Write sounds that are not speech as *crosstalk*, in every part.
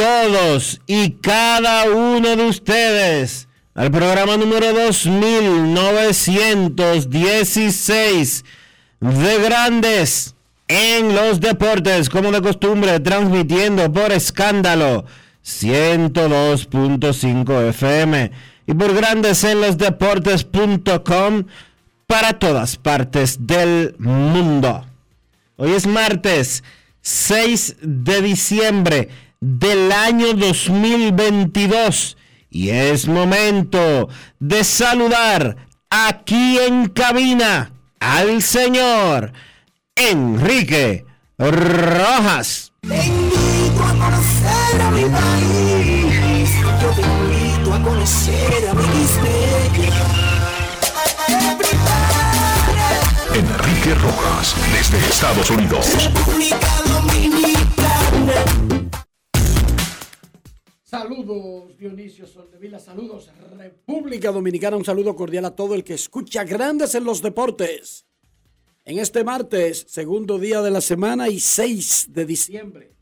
todos y cada uno de ustedes al programa número 2916 de Grandes en los Deportes, como de costumbre, transmitiendo por escándalo 102.5 FM y por Grandes en los Deportes.com para todas partes del mundo. Hoy es martes 6 de diciembre del año 2022 y es momento de saludar aquí en cabina al señor Enrique Rojas. Te invito a conocer a mi país. Yo te invito a conocer a mi Enrique Rojas, desde Estados Unidos. República Dominicana. Saludos Dionisio Soldevila, saludos República Dominicana, un saludo cordial a todo el que escucha Grandes en los Deportes. En este martes, segundo día de la semana y 6 de diciembre,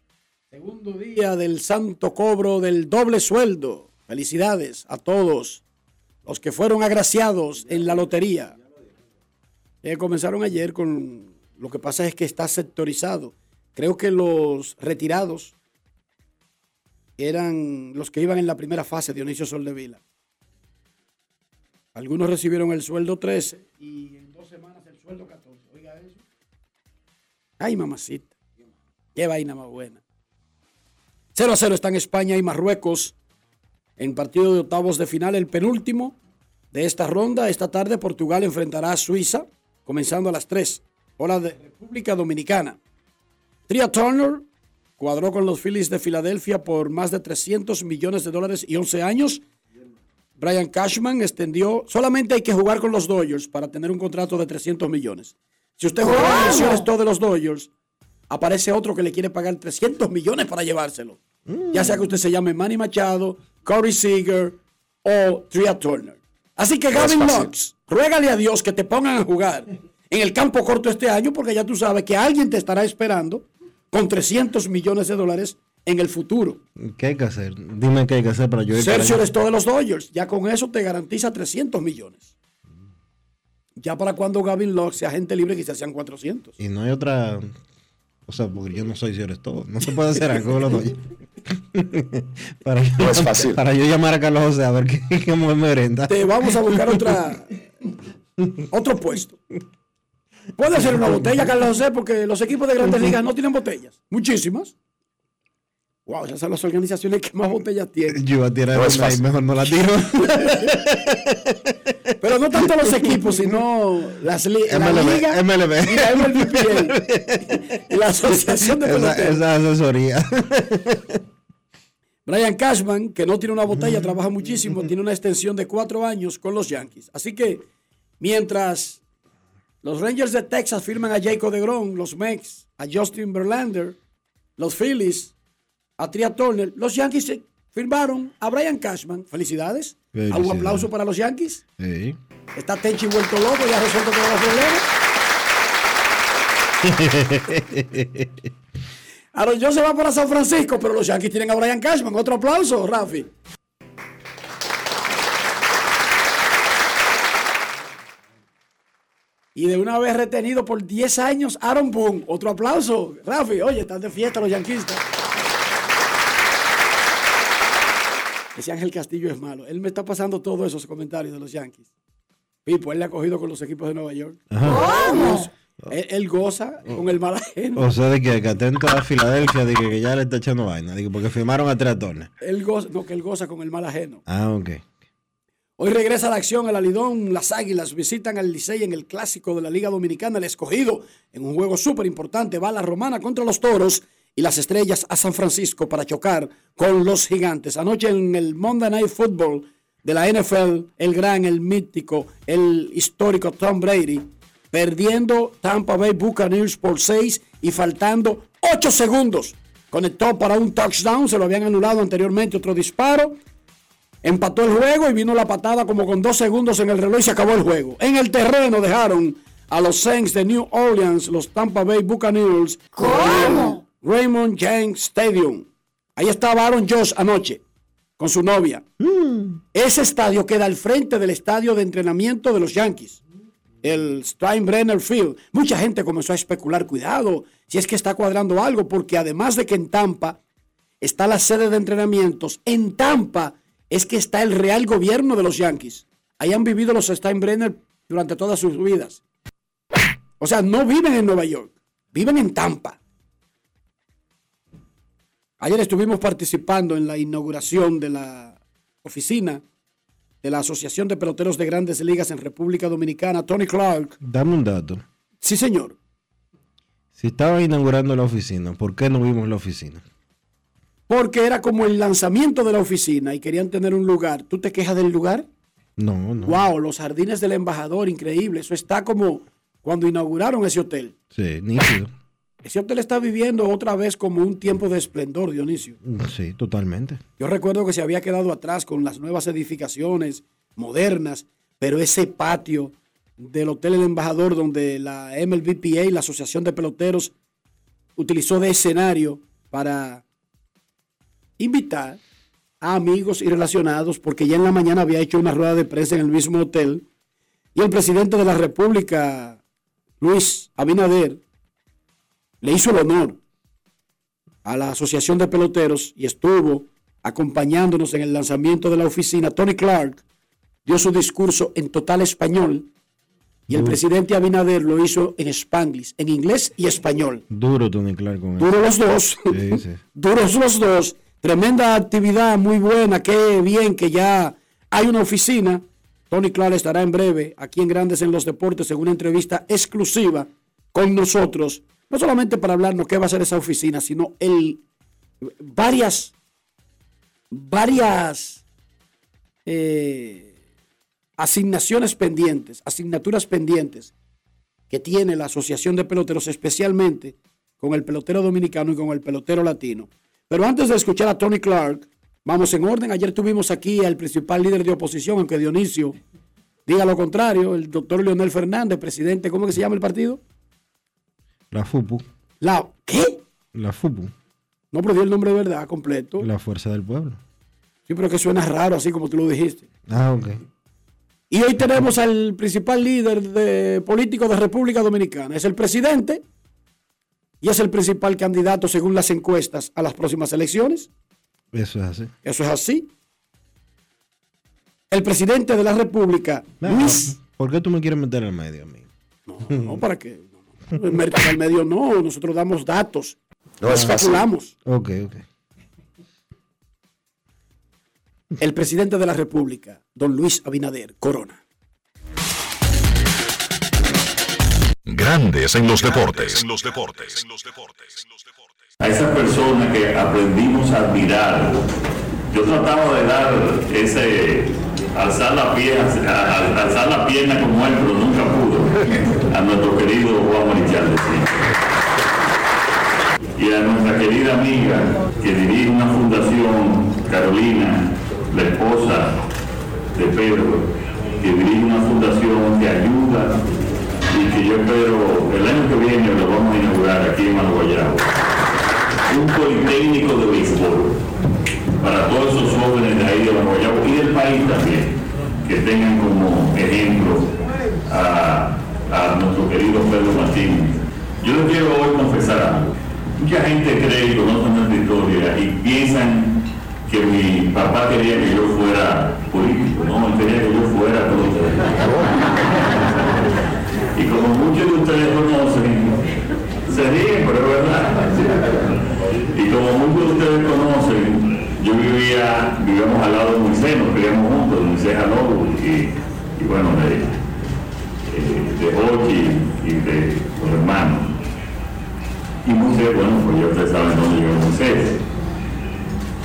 segundo día del santo cobro del doble sueldo. Felicidades a todos los que fueron agraciados en la lotería. Eh, comenzaron ayer con lo que pasa es que está sectorizado. Creo que los retirados eran los que iban en la primera fase, Dionisio Soldevila. Algunos recibieron el sueldo 13 y en dos semanas el sueldo 14. Oiga eso. Ay, mamacita. Qué vaina más buena. 0 a 0 está en España y Marruecos en partido de octavos de final, el penúltimo de esta ronda. Esta tarde Portugal enfrentará a Suiza, comenzando a las 3, hora de República Dominicana. Tria Turner cuadró con los Phillies de Filadelfia por más de 300 millones de dólares y 11 años. Brian Cashman extendió, solamente hay que jugar con los Dodgers para tener un contrato de 300 millones. Si usted juega en el de los Dodgers, aparece otro que le quiere pagar 300 millones para llevárselo. Ya sea que usted se llame Manny Machado, Corey Seager o Tria Turner. Así que Gavin Lux, ruégale a Dios que te pongan a jugar en el campo corto este año porque ya tú sabes que alguien te estará esperando con 300 millones de dólares en el futuro. ¿Qué hay que hacer? Dime qué hay que hacer para yo ir para Sergio allá. es de los Dodgers. Ya con eso te garantiza 300 millones. Ya para cuando Gavin Lux sea agente libre quizás sean 400. Y no hay otra. O sea, porque yo no soy si eres todo. No se puede hacer algo con los dos. para, yo, No es fácil. para yo llamar a Carlos José a ver qué, *laughs* qué me merenda. Te vamos a buscar otra *laughs* otro puesto. Puede hacer una botella, Carlos José, porque los equipos de grandes ligas no tienen botellas. Muchísimas. Wow, esas son las organizaciones que más botellas tienen. Yo iba a tirar No una y mejor no la tiro. *laughs* Pero no tanto los *laughs* equipos, sino las li la MLB, liga MLB. y la MLBPA. y la Asociación de esa, Peloteros. esa asesoría. *laughs* Brian Cashman, que no tiene una botella, trabaja muchísimo, tiene una extensión de cuatro años con los Yankees. Así que mientras Los Rangers de Texas firman a Jacob DeGrom, los Mex, a Justin Verlander, los Phillies, a Tria Turner. Los Yankees firmaron a Brian Cashman. Felicidades. ¿Algún Felicidades. aplauso para los Yankees? Sí. Está Tenchi vuelto loco, ya resuelto todos los problemas. *laughs* Aaron Jones se va para San Francisco, pero los Yankees tienen a Brian Cashman. Otro aplauso, Rafi. Y de una vez retenido por 10 años, Aaron Boone. Otro aplauso, Rafi. Oye, están de fiesta los yanquistas. Ese Ángel Castillo es malo. Él me está pasando todos esos comentarios de los Yankees. Pipo, él le ha cogido con los equipos de Nueva York. Dios, Él, él goza con el mal ajeno. O sea, de que, que atento a Filadelfia, de que, que ya le está echando vaina, de que porque firmaron a tres. Él goza, no, que él goza con el mal ajeno. Ah, ok. Hoy regresa la acción al Alidón. Las Águilas visitan al Licey en el clásico de la Liga Dominicana, el escogido, en un juego súper importante. Va la Romana contra los Toros y las Estrellas a San Francisco para chocar con los Gigantes. Anoche en el Monday Night Football de la NFL, el gran, el mítico, el histórico Tom Brady, perdiendo Tampa Bay Buccaneers por 6 y faltando 8 segundos. Conectó para un touchdown, se lo habían anulado anteriormente otro disparo. Empató el juego y vino la patada como con dos segundos en el reloj y se acabó el juego. En el terreno dejaron a los Saints de New Orleans, los Tampa Bay Buccaneers. ¿Cómo? Raymond James Stadium. Ahí estaba Aaron Josh anoche con su novia. Ese estadio queda al frente del estadio de entrenamiento de los Yankees, el Steinbrenner Field. Mucha gente comenzó a especular, cuidado, si es que está cuadrando algo, porque además de que en Tampa está la sede de entrenamientos, en Tampa es que está el real gobierno de los Yankees. Ahí han vivido los Steinbrenner durante todas sus vidas. O sea, no viven en Nueva York, viven en Tampa. Ayer estuvimos participando en la inauguración de la oficina de la Asociación de Peloteros de Grandes Ligas en República Dominicana, Tony Clark. Dame un dato. Sí, señor. Si estaban inaugurando la oficina, ¿por qué no vimos la oficina? Porque era como el lanzamiento de la oficina y querían tener un lugar. ¿Tú te quejas del lugar? No, no. Wow, los jardines del embajador, increíble. Eso está como cuando inauguraron ese hotel. Sí, nítido. Ese hotel está viviendo otra vez como un tiempo de esplendor, Dionisio. Sí, totalmente. Yo recuerdo que se había quedado atrás con las nuevas edificaciones modernas, pero ese patio del Hotel El Embajador, donde la MLBPA, la Asociación de Peloteros, utilizó de escenario para invitar a amigos y relacionados, porque ya en la mañana había hecho una rueda de prensa en el mismo hotel, y el presidente de la República, Luis Abinader, le hizo el honor a la Asociación de Peloteros y estuvo acompañándonos en el lanzamiento de la oficina. Tony Clark dio su discurso en total español y el presidente Abinader lo hizo en Spanglish, en inglés y español. Duro Tony Clark con eso. Duros los dos. Sí, sí. *laughs* Duros los dos. Tremenda actividad, muy buena. Qué bien que ya hay una oficina. Tony Clark estará en breve aquí en Grandes en los Deportes en una entrevista exclusiva con nosotros. No solamente para hablarnos qué va a ser esa oficina, sino el varias, varias eh, asignaciones pendientes, asignaturas pendientes que tiene la Asociación de Peloteros, especialmente con el pelotero dominicano y con el pelotero latino. Pero antes de escuchar a Tony Clark, vamos en orden. Ayer tuvimos aquí al principal líder de oposición, aunque Dionisio diga lo contrario, el doctor Leonel Fernández, presidente, ¿cómo que se llama el partido? La FUPU. La, ¿Qué? La FUPU. No, pero el nombre de verdad completo. La Fuerza del Pueblo. Sí, pero que suena raro así como tú lo dijiste. Ah, ok. Y hoy tenemos al principal líder de, político de República Dominicana. Es el presidente y es el principal candidato según las encuestas a las próximas elecciones. Eso es así. Eso es así. El presidente de la República, Luis. ¿Por qué tú me quieres meter al medio, amigo? No, no, para qué. No, no. Al medio no, nosotros damos datos. No es fácil. especulamos. Ok, ok. El presidente de la República, don Luis Abinader Corona. Grandes en los deportes. a esa persona que aprendimos a admirar. Yo trataba de dar ese, alzar la pierna, alzar la pierna como él, pero nunca pudo, a nuestro querido Juan Marichal. Y a nuestra querida amiga que dirige una fundación, Carolina, la esposa de Pedro, que dirige una fundación que ayuda que yo espero el año que viene lo vamos a inaugurar aquí en Manuayabo. Un politécnico de béisbol para todos esos jóvenes de ahí de Manuayabo y del país también, que tengan como ejemplo a, a nuestro querido Pedro Martínez. Yo les quiero hoy confesar algo. Mucha gente cree y conoce nuestra historia y piensan que mi papá quería que yo fuera político, no, él quería que yo fuera político. Y como muchos de ustedes conocen, se ríen, pero es verdad. Y como muchos de ustedes conocen, yo vivía, vivíamos al lado de Moisés, nos criamos juntos, Moisés Alobo y, y bueno, de, eh, de y de los hermanos. Y Moisés, bueno, pues ya ustedes saben dónde llegó Moisés.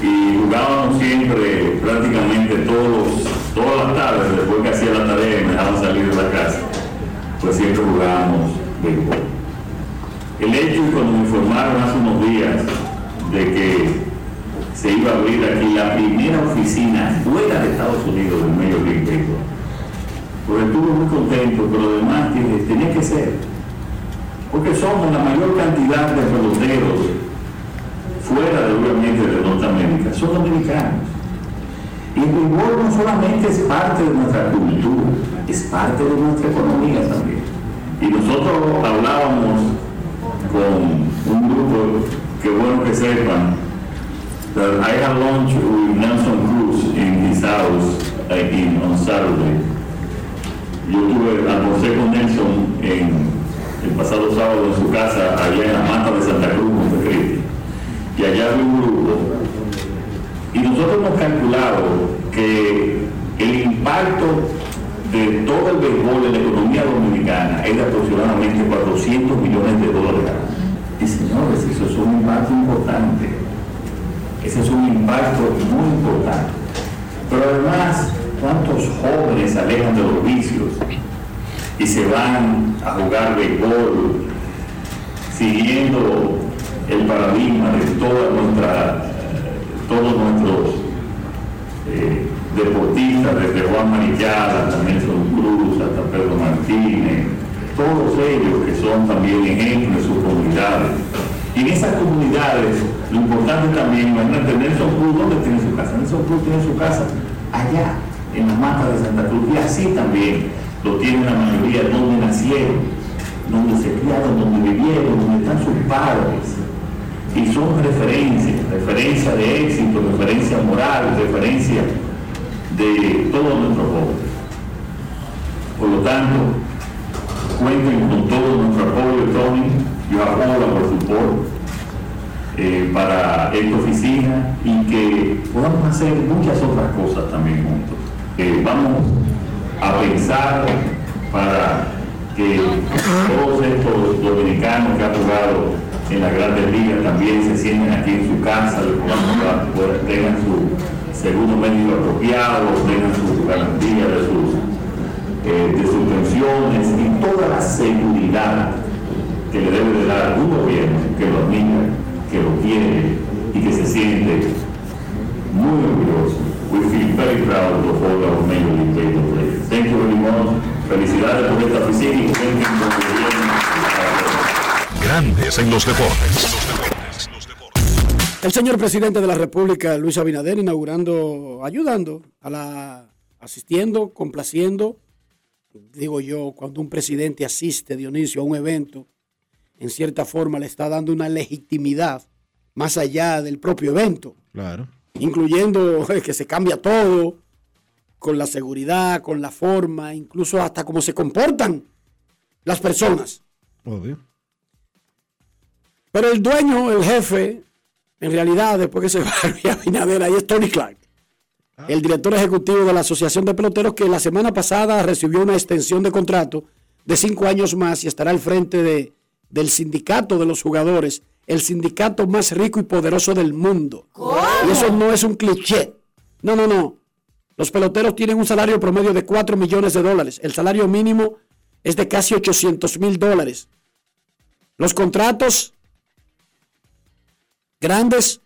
Y jugábamos siempre, prácticamente todos todas las tardes, después que hacía la tarea y me dejaban salir de la casa, pues siempre jugábamos béisbol. El hecho cuando me informaron hace unos días de que se iba a abrir aquí la primera oficina fuera de Estados Unidos del medio Baseball, pues estuve muy contento, pero además tenía que ser, porque somos la mayor cantidad de peloteros fuera de obviamente de Norteamérica, son dominicanos. Y el béisbol no solamente es parte de nuestra cultura, es parte de nuestra economía también. Y nosotros hablábamos con un grupo, que bueno que sepan, that I had lunch with Nelson Cruz in his house in, on Saturday. Yo tuve, almorcé con Nelson en el pasado sábado en su casa, allá en la mata de Santa Cruz, Montecristi. Y allá había un grupo y nosotros hemos calculado que el impacto de todo el béisbol en la economía dominicana es de aproximadamente 400 millones de dólares. Y señores, eso es un impacto importante. Ese es un impacto muy importante. Pero además, ¿cuántos jóvenes se alejan de los vicios y se van a jugar béisbol siguiendo el paradigma de toda nuestra todos nuestros eh, deportistas, desde Juan Marichal hasta Nelson Cruz, hasta Pedro Martínez, todos ellos que son también ejemplos de sus comunidades. Y en esas comunidades, lo importante también, imagínate, Nelson Cruz, ¿dónde tiene su casa? Nelson Cruz tiene su casa allá, en la mata de Santa Cruz, y así también lo tienen la mayoría donde nacieron, donde se criaron, donde vivieron, donde están sus padres y son referencias, referencia de éxito, referencia moral, referencia de todos nuestros jóvenes. Por lo tanto, cuenten con todo nuestro apoyo, Tony, yo apoyo por support eh, para esta oficina y que podamos hacer muchas otras cosas también juntos. Eh, vamos a pensar para que todos estos dominicanos que han jugado en las grandes ligas también se sienten aquí en su casa, podamos tengan su segundo médico apropiado, tengan su garantía de sus, eh, de sus pensiones y toda la seguridad que le debe de dar un gobierno que lo admira, que lo quiere y que se siente muy orgulloso. We feel very proud of all our Major. Thank you very much. Felicidades por esta oficina y. Grandes en los deportes. El señor presidente de la República, Luis Abinader, inaugurando, ayudando a la, asistiendo, complaciendo. Digo yo, cuando un presidente asiste, Dionisio, a un evento, en cierta forma le está dando una legitimidad más allá del propio evento, Claro. incluyendo *laughs* que se cambia todo, con la seguridad, con la forma, incluso hasta cómo se comportan las personas. Obvio. Pero el dueño, el jefe, en realidad, después que se va *laughs* Luis Abinader, ahí es Tony Clark, el director ejecutivo de la Asociación de Peloteros, que la semana pasada recibió una extensión de contrato de cinco años más y estará al frente de, del sindicato de los jugadores, el sindicato más rico y poderoso del mundo. Y eso no es un cliché. No, no, no. Los peloteros tienen un salario promedio de 4 millones de dólares. El salario mínimo es de casi 800 mil dólares. Los contratos grandes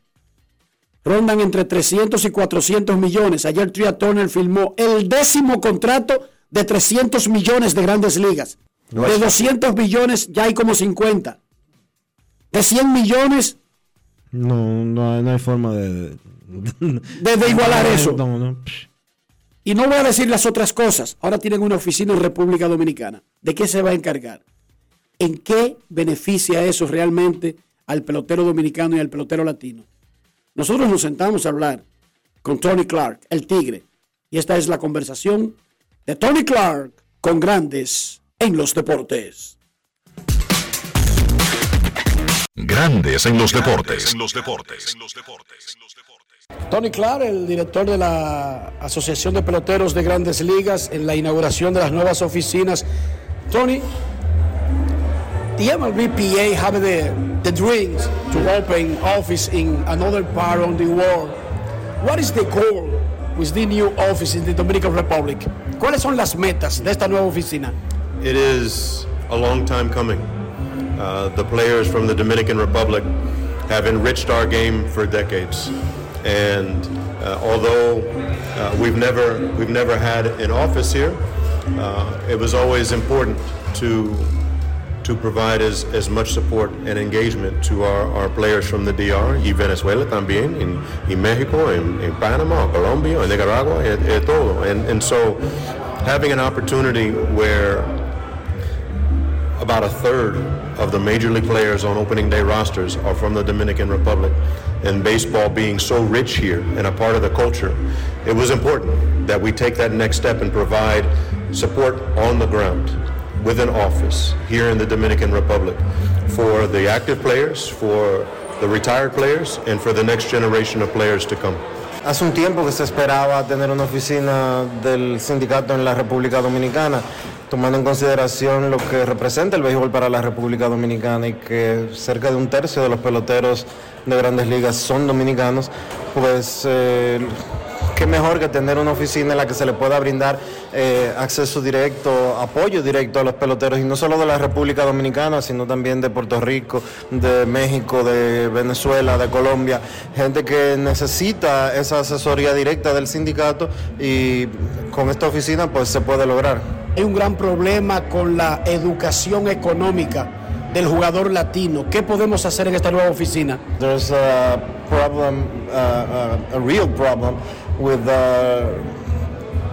rondan entre 300 y 400 millones. Ayer Tria Turner firmó el décimo contrato de 300 millones de grandes ligas. De 200 millones ya hay como 50. De 100 millones No, no, hay- no hay forma de... de, de igualar eso. No. Y no voy a decir las otras cosas. Ahora tienen una oficina en República Dominicana. ¿De qué se va a encargar? ¿En qué beneficia eso realmente al pelotero dominicano y al pelotero latino? Nosotros nos sentamos a hablar con Tony Clark, el tigre. Y esta es la conversación de Tony Clark con grandes en los deportes. Grandes en los deportes. En los deportes. Tony Clark, el director de la Asociación de Peloteros de Grandes Ligas, en la inauguración de las nuevas oficinas. Tony, the MLBPA have the, the dreams to open office in another part of the world. What is the goal with the new office in the Dominican Republic? ¿Cuáles son las metas de esta nueva oficina? It is a long time coming. Uh, the players from the Dominican Republic have enriched our game for decades, and uh, although uh, we've never we've never had an office here, uh, it was always important to to provide as, as much support and engagement to our, our players from the DR y Venezuela también, y Mexico, en, en Panama, Colombia, en Nicaragua, and todo. And, and so having an opportunity where about a third of the major league players on opening day rosters are from the Dominican Republic. And baseball being so rich here and a part of the culture, it was important that we take that next step and provide support on the ground with an office here in the Dominican Republic for the active players, for the retired players, and for the next generation of players to come. Hace un tiempo que se esperaba tener una oficina del sindicato en la República Dominicana, tomando en consideración lo que representa el béisbol para la República Dominicana y que cerca de un tercio de los peloteros de grandes ligas son dominicanos, pues eh, qué mejor que tener una oficina en la que se le pueda brindar eh, acceso directo, apoyo directo a los peloteros, y no solo de la República Dominicana, sino también de Puerto Rico, de México, de Venezuela, de Colombia, gente que necesita esa asesoría directa del sindicato y con esta oficina pues se puede lograr. Hay un gran problema con la educación económica del jugador latino. ¿Qué podemos hacer en esta nueva oficina? There's a problem, uh, a real problem with uh,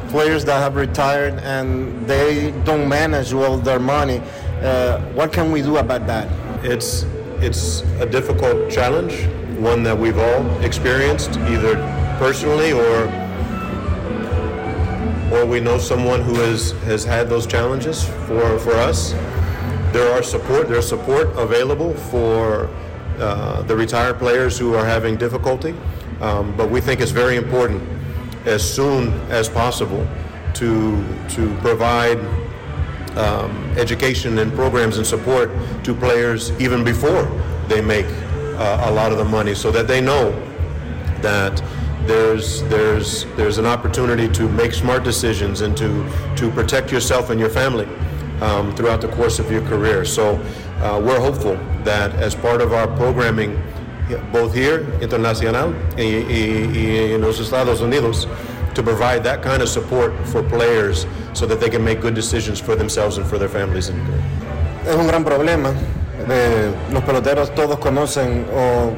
players that have retired and they don't manage well their money. Uh, what can we do about that? It's it's a difficult challenge, one that we've all experienced either personally or or we know someone who has, has had those challenges for, for us. There are support, there's support available for uh, the retired players who are having difficulty, um, but we think it's very important as soon as possible to, to provide um, education and programs and support to players even before they make uh, a lot of the money so that they know that there's there's there's an opportunity to make smart decisions and to to protect yourself and your family um, throughout the course of your career. So uh, we're hopeful that as part of our programming, both here y, y en los Estados Unidos, to provide that kind of support for players so that they can make good decisions for themselves and for their families. And, Es un gran problema. Eh, los peloteros todos conocen o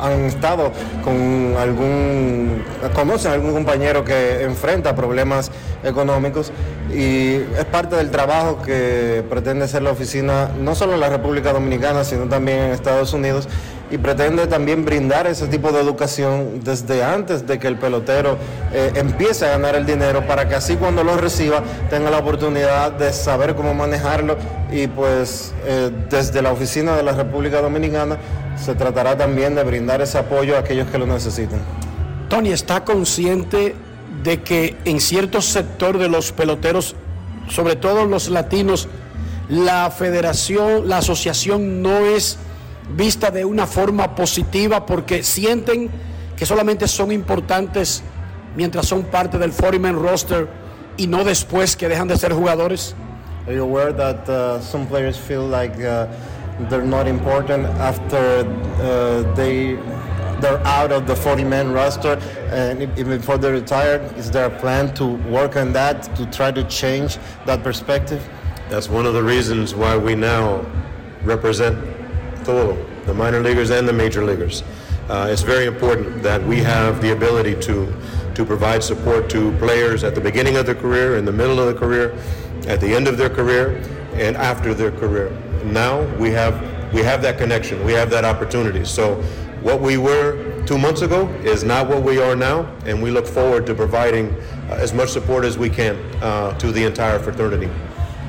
han estado con algún, conocen algún compañero que enfrenta problemas económicos y es parte del trabajo que pretende hacer la oficina no solo en la República Dominicana, sino también en Estados Unidos y pretende también brindar ese tipo de educación desde antes de que el pelotero eh, empiece a ganar el dinero para que así cuando lo reciba tenga la oportunidad de saber cómo manejarlo y pues eh, desde la oficina de la República Dominicana se tratará también de brindar ese apoyo a aquellos que lo necesiten. Tony está consciente de que en cierto sector de los peloteros, sobre todo los latinos, la federación, la asociación no es vista de una forma positiva porque sienten que solamente son importantes mientras son parte del 40-man roster y no después que dejan de ser jugadores? Are you aware that uh, some players feel like uh, they're not important after uh, they they're out of the 40-man roster and even before they're retired? Is there a plan to work on that to try to change that perspective? That's one of the reasons why we now represent todo, the minor leaguers and the major leaguers. Uh, it's very important that we have the ability to, to provide support to players at the beginning of their career, in the middle of the career, at the end of their career, and after their career. Now we have, we have that connection, we have that opportunity. So what we were two months ago is not what we are now, and we look forward to providing uh, as much support as we can uh, to the entire fraternity.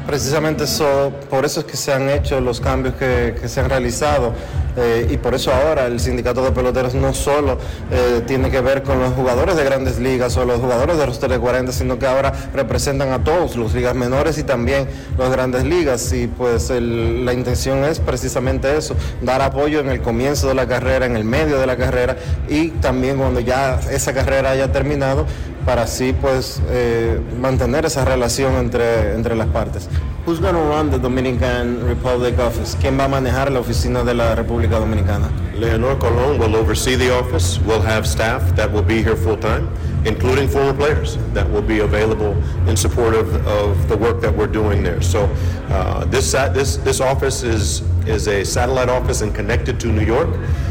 Precisamente eso, por eso es que se han hecho los cambios que, que se han realizado eh, y por eso ahora el sindicato de peloteros no solo eh, tiene que ver con los jugadores de grandes ligas o los jugadores de roster de 40, sino que ahora representan a todos, los ligas menores y también las grandes ligas y pues el- la intención es precisamente eso, dar apoyo en el comienzo de la carrera, en el medio de la carrera y también cuando ya esa carrera haya terminado para así pues eh, mantener esa relación entre, entre las partes. Who's run the Dominican Republic office? ¿Quién va a manejar la oficina de la República Dominicana? Leonor Colon will oversee the office. We'll have staff that will be here full time, including former players that will be available in support of, of the work that we're doing there. So uh, this, this, this office is, is a satellite office and connected to New York.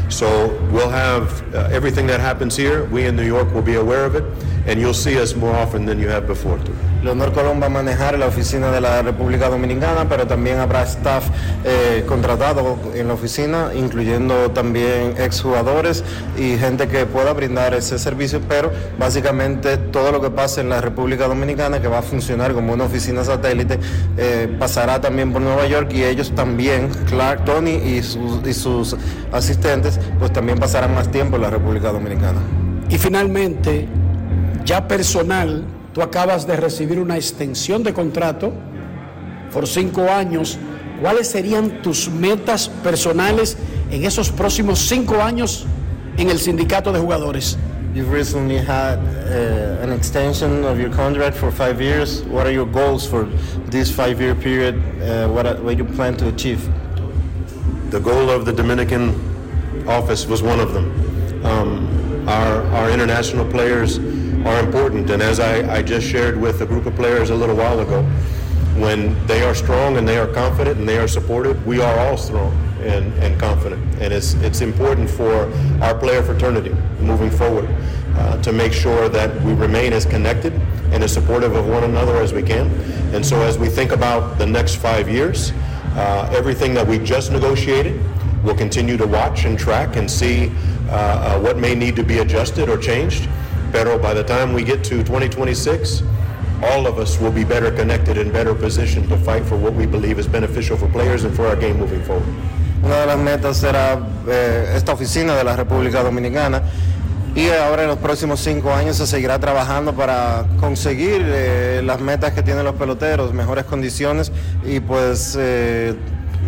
So we'll have uh, everything that happens here. We in New York will be aware of it, and you'll see us more often than you have before. too. Leonor Colón va a manejar la oficina de la República Dominicana, pero también habrá staff eh, contratado en la oficina, incluyendo también exjugadores y gente que pueda brindar ese servicio, pero básicamente todo lo que pase en la República Dominicana, que va a funcionar como una oficina satélite, eh, pasará también por Nueva York y ellos también, Clark, Tony y sus, y sus asistentes, pues también pasarán más tiempo en la República Dominicana. Y finalmente, ya personal, tú acabas de recibir una extensión de contrato por cinco años. ¿Cuáles serían tus metas personales en esos próximos cinco años en el sindicato de jugadores? You've recently had uh, an extension of your contract for five years. What are your goals for this five-year period? Uh, what, are- what you plan to achieve? The goal of the Dominican office was one of them. Um, our, our international players are important, and as I, I just shared with a group of players a little while ago, when they are strong and they are confident and they are supported, we are all strong and, and confident. And it's, it's important for our player fraternity moving forward uh, to make sure that we remain as connected and as supportive of one another as we can. And so as we think about the next five years, uh, everything that we just negotiated, we'll continue to watch and track and see uh, uh, what may need to be adjusted or changed. Pero by the time we get to 2026, all of us will be better connected and better positioned to fight for what we believe is beneficial for players and for our game moving forward. Una de las metas será eh, esta oficina de la República Dominicana y ahora en los próximos cinco años se seguirá trabajando para conseguir eh, las metas que tienen los peloteros, mejores condiciones y pues eh,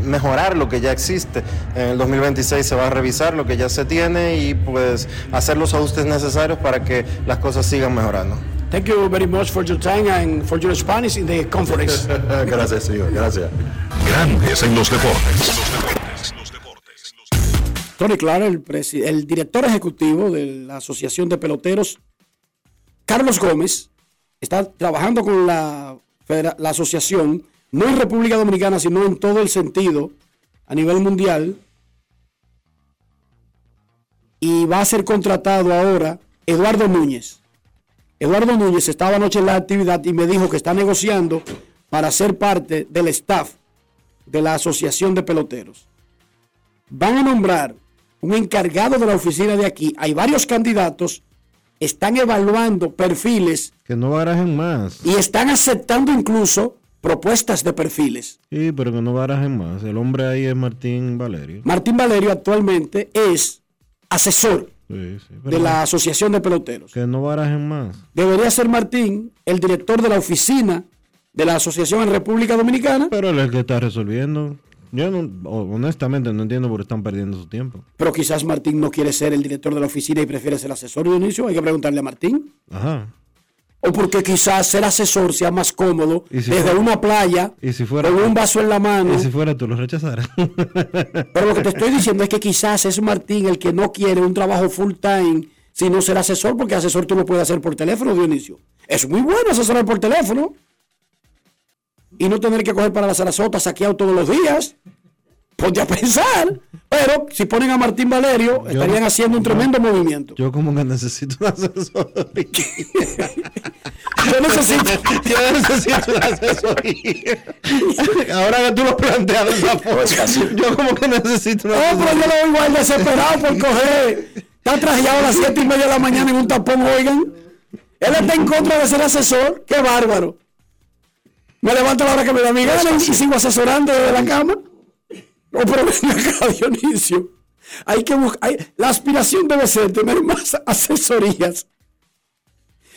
mejorar lo que ya existe. En el 2026 se va a revisar lo que ya se tiene y pues hacer los ajustes necesarios para que las cosas sigan mejorando. Thank you very much for your time and for your Spanish in the conference. *laughs* Gracias, señor. Gracias. Grandes en los deportes. Tony Clara, el, el director ejecutivo de la Asociación de Peloteros, Carlos Gómez, está trabajando con la, la asociación, no en República Dominicana, sino en todo el sentido, a nivel mundial, y va a ser contratado ahora Eduardo Núñez. Eduardo Núñez estaba anoche en la actividad y me dijo que está negociando para ser parte del staff de la Asociación de Peloteros van a nombrar un encargado de la oficina de aquí. Hay varios candidatos, están evaluando perfiles Que no barajen más. y están aceptando incluso propuestas de perfiles. Sí, pero que no barajen más. El hombre ahí es Martín Valerio. Martín Valerio actualmente es asesor Sí, sí, pero de la Asociación de Peloteros. Que no barajen más. Debería ser Martín el director de la oficina de la Asociación en República Dominicana. Pero él es el que está resolviendo. Yo no- ho- honestamente no entiendo por qué están perdiendo su tiempo. Pero quizás Martín no quiere ser el director de la oficina y prefiere ser asesor, Dionisio. Hay que preguntarle a Martín. Ajá. O porque quizás ser asesor sea más cómodo ¿Y si desde fuera- una playa Y si fuera, con un vaso en la mano. y si fuera tú lo rechazaras. *laughs* Pero lo que te estoy diciendo es que quizás es Martín el que no quiere un trabajo full time, sino ser asesor, porque asesor tú lo puedes hacer por teléfono, Dionisio. Es muy bueno asesorar por teléfono. Y no tener que coger para la Sarasota saqueado todos los días. Ponte a pensar. Pero si ponen a Martín Valerio, estarían haciendo un tremendo movimiento. Yo como que necesito un asesoría. *laughs* Yo necesito. *laughs* Yo necesito una asesoría. Ahora que tú lo planteas de esa forma, yo como que necesito una No, pero asesoría. yo lo veo igual desesperado por coger. Está trajeado a las 7 y media de la mañana en un tapón, oigan. Él está en contra de ser asesor. Qué bárbaro. Me levanto a la hora que me da mi gana y sigo asesorando desde la cama. No, pero ven acá, *laughs* Dionisio. Hay que buscar. hay- la aspiración debe ser tener más *laughs* asesorías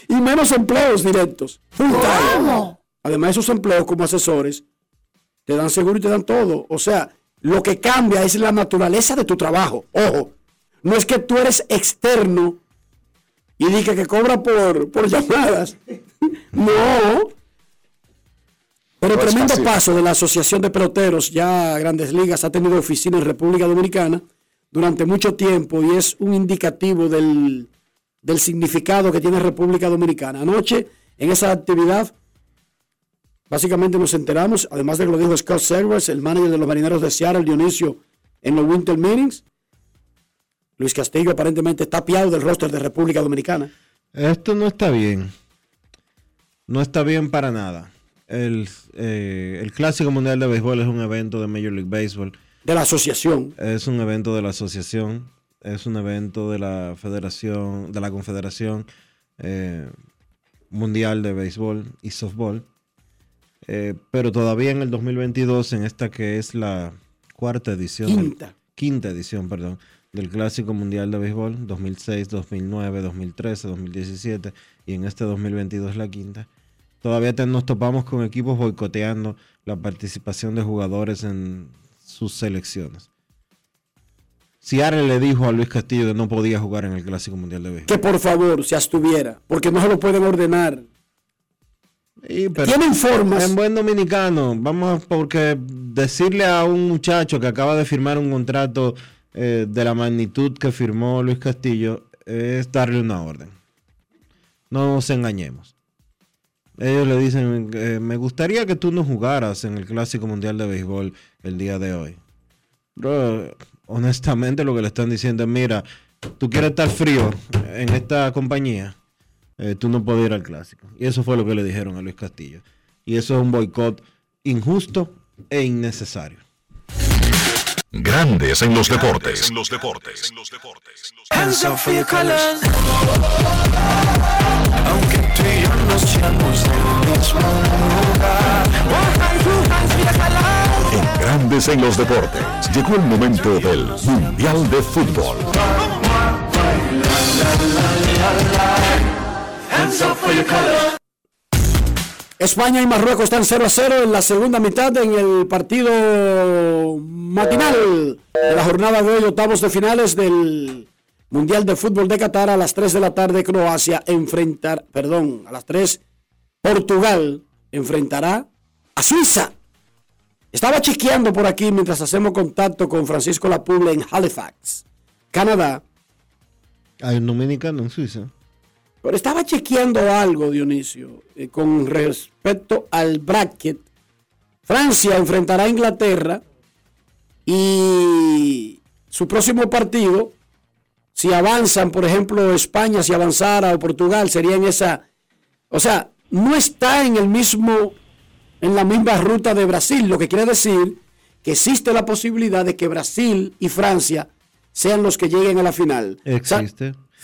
y menos empleos directos. Time. Además, esos empleos como asesores te dan seguro y te dan todo. O sea, lo que cambia es la naturaleza de tu trabajo. Ojo, no es que tú eres externo y diga que cobra por, por llamadas. *laughs* No. Pero No tremendo fácil. paso de la Asociación de Peloteros, ya Grandes Ligas ha tenido oficina en República Dominicana durante mucho tiempo y es un indicativo del, del significado que tiene República Dominicana. Anoche, en esa actividad, Básicamente nos enteramos, además de que lo dijo Scott Servers, el manager de los marineros de Seattle, Dionisio, en los Winter Meetings. Luis Castillo aparentemente está piado del roster de República Dominicana. Esto no está bien. No está bien para nada. El, eh, el Clásico Mundial de Béisbol es un evento de Major League Baseball. De la asociación. Es un evento de la asociación. Es un evento de la Federación, de la Confederación eh, Mundial de Béisbol y Softball. Eh, pero todavía en el 2022, en esta que es la cuarta edición. del- Quinta. quinta edición, perdón, del Clásico Mundial de Béisbol, 2006, 2009, 2013, 2017 y en este 2022 la quinta. Todavía te- nos topamos con equipos boicoteando la participación de jugadores en sus selecciones. Seattle le dijo a Luis Castillo que no podía jugar en el Clásico Mundial de Béisbol. Que por favor se abstuviera, porque no se lo pueden ordenar. Y, pero Tienen formas. En buen dominicano, vamos a, porque decirle a un muchacho que acaba de firmar un contrato eh, de la magnitud que firmó Luis Castillo es darle una orden. No nos engañemos. Ellos le dicen, eh, me gustaría que tú no jugaras en el Clásico Mundial de Béisbol el día de hoy. Bro, honestamente lo que le están diciendo es, mira, tú quieres estar frío en esta compañía, eh, tú no puedes ir al clásico. Y eso fue lo que le dijeron a Luis Castillo. Y eso es un boicot injusto e innecesario. Grandes en los deportes. En los deportes. Hands up for your colors. Aunque tú y yo no seamos del mismo lugar. En Grandes en los deportes. Llegó el momento del Mundial de Fútbol. Hands up for your colors. España y Marruecos están 0 a 0 en la segunda mitad en el partido matinal de la jornada de hoy, octavos de finales del Mundial de Fútbol de Qatar a las 3 de la tarde Croacia enfrentar, perdón, a las 3 Portugal enfrentará a Suiza. Estaba chequeando por aquí mientras hacemos contacto con Francisco Lapuble en Halifax, Canadá. Hay un dominicano en Suiza. Pero estaba chequeando algo, Dionisio, eh, con respecto al bracket. Francia enfrentará a Inglaterra y su próximo partido, si avanzan, por ejemplo, España, si avanzara o Portugal, sería en esa. O sea, no está en el mismo, en la misma ruta de Brasil, lo que quiere decir que existe la posibilidad de que Brasil y Francia sean los que lleguen a la final. Sea,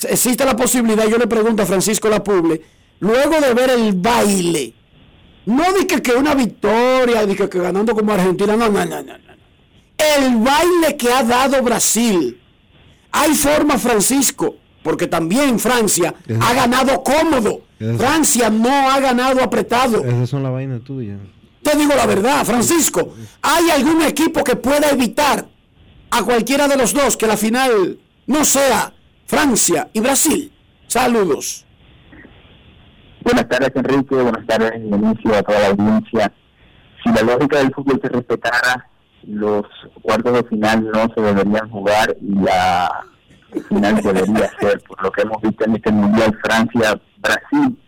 Existe. la posibilidad, yo le pregunto a Francisco Lapuble, luego de ver el baile, no dije que una victoria, dije que ganando como Argentina, no, no, no, no, no. El baile que ha dado Brasil. Hay forma, Francisco, porque también Francia ha ganado cómodo. Francia no ha ganado apretado. Esas son las vainas tuyas. Te digo la verdad, Francisco. ¿Hay algún equipo que pueda evitar a cualquiera de los dos que la final no sea Francia y Brasil? Saludos. Buenas tardes, Enrique. Buenas tardes, inicio a toda la audiencia. Si la lógica del fútbol se respetara, los cuartos de final no se deberían jugar y la final debería *laughs* ser, por lo que hemos visto en este Mundial Francia-Brasil.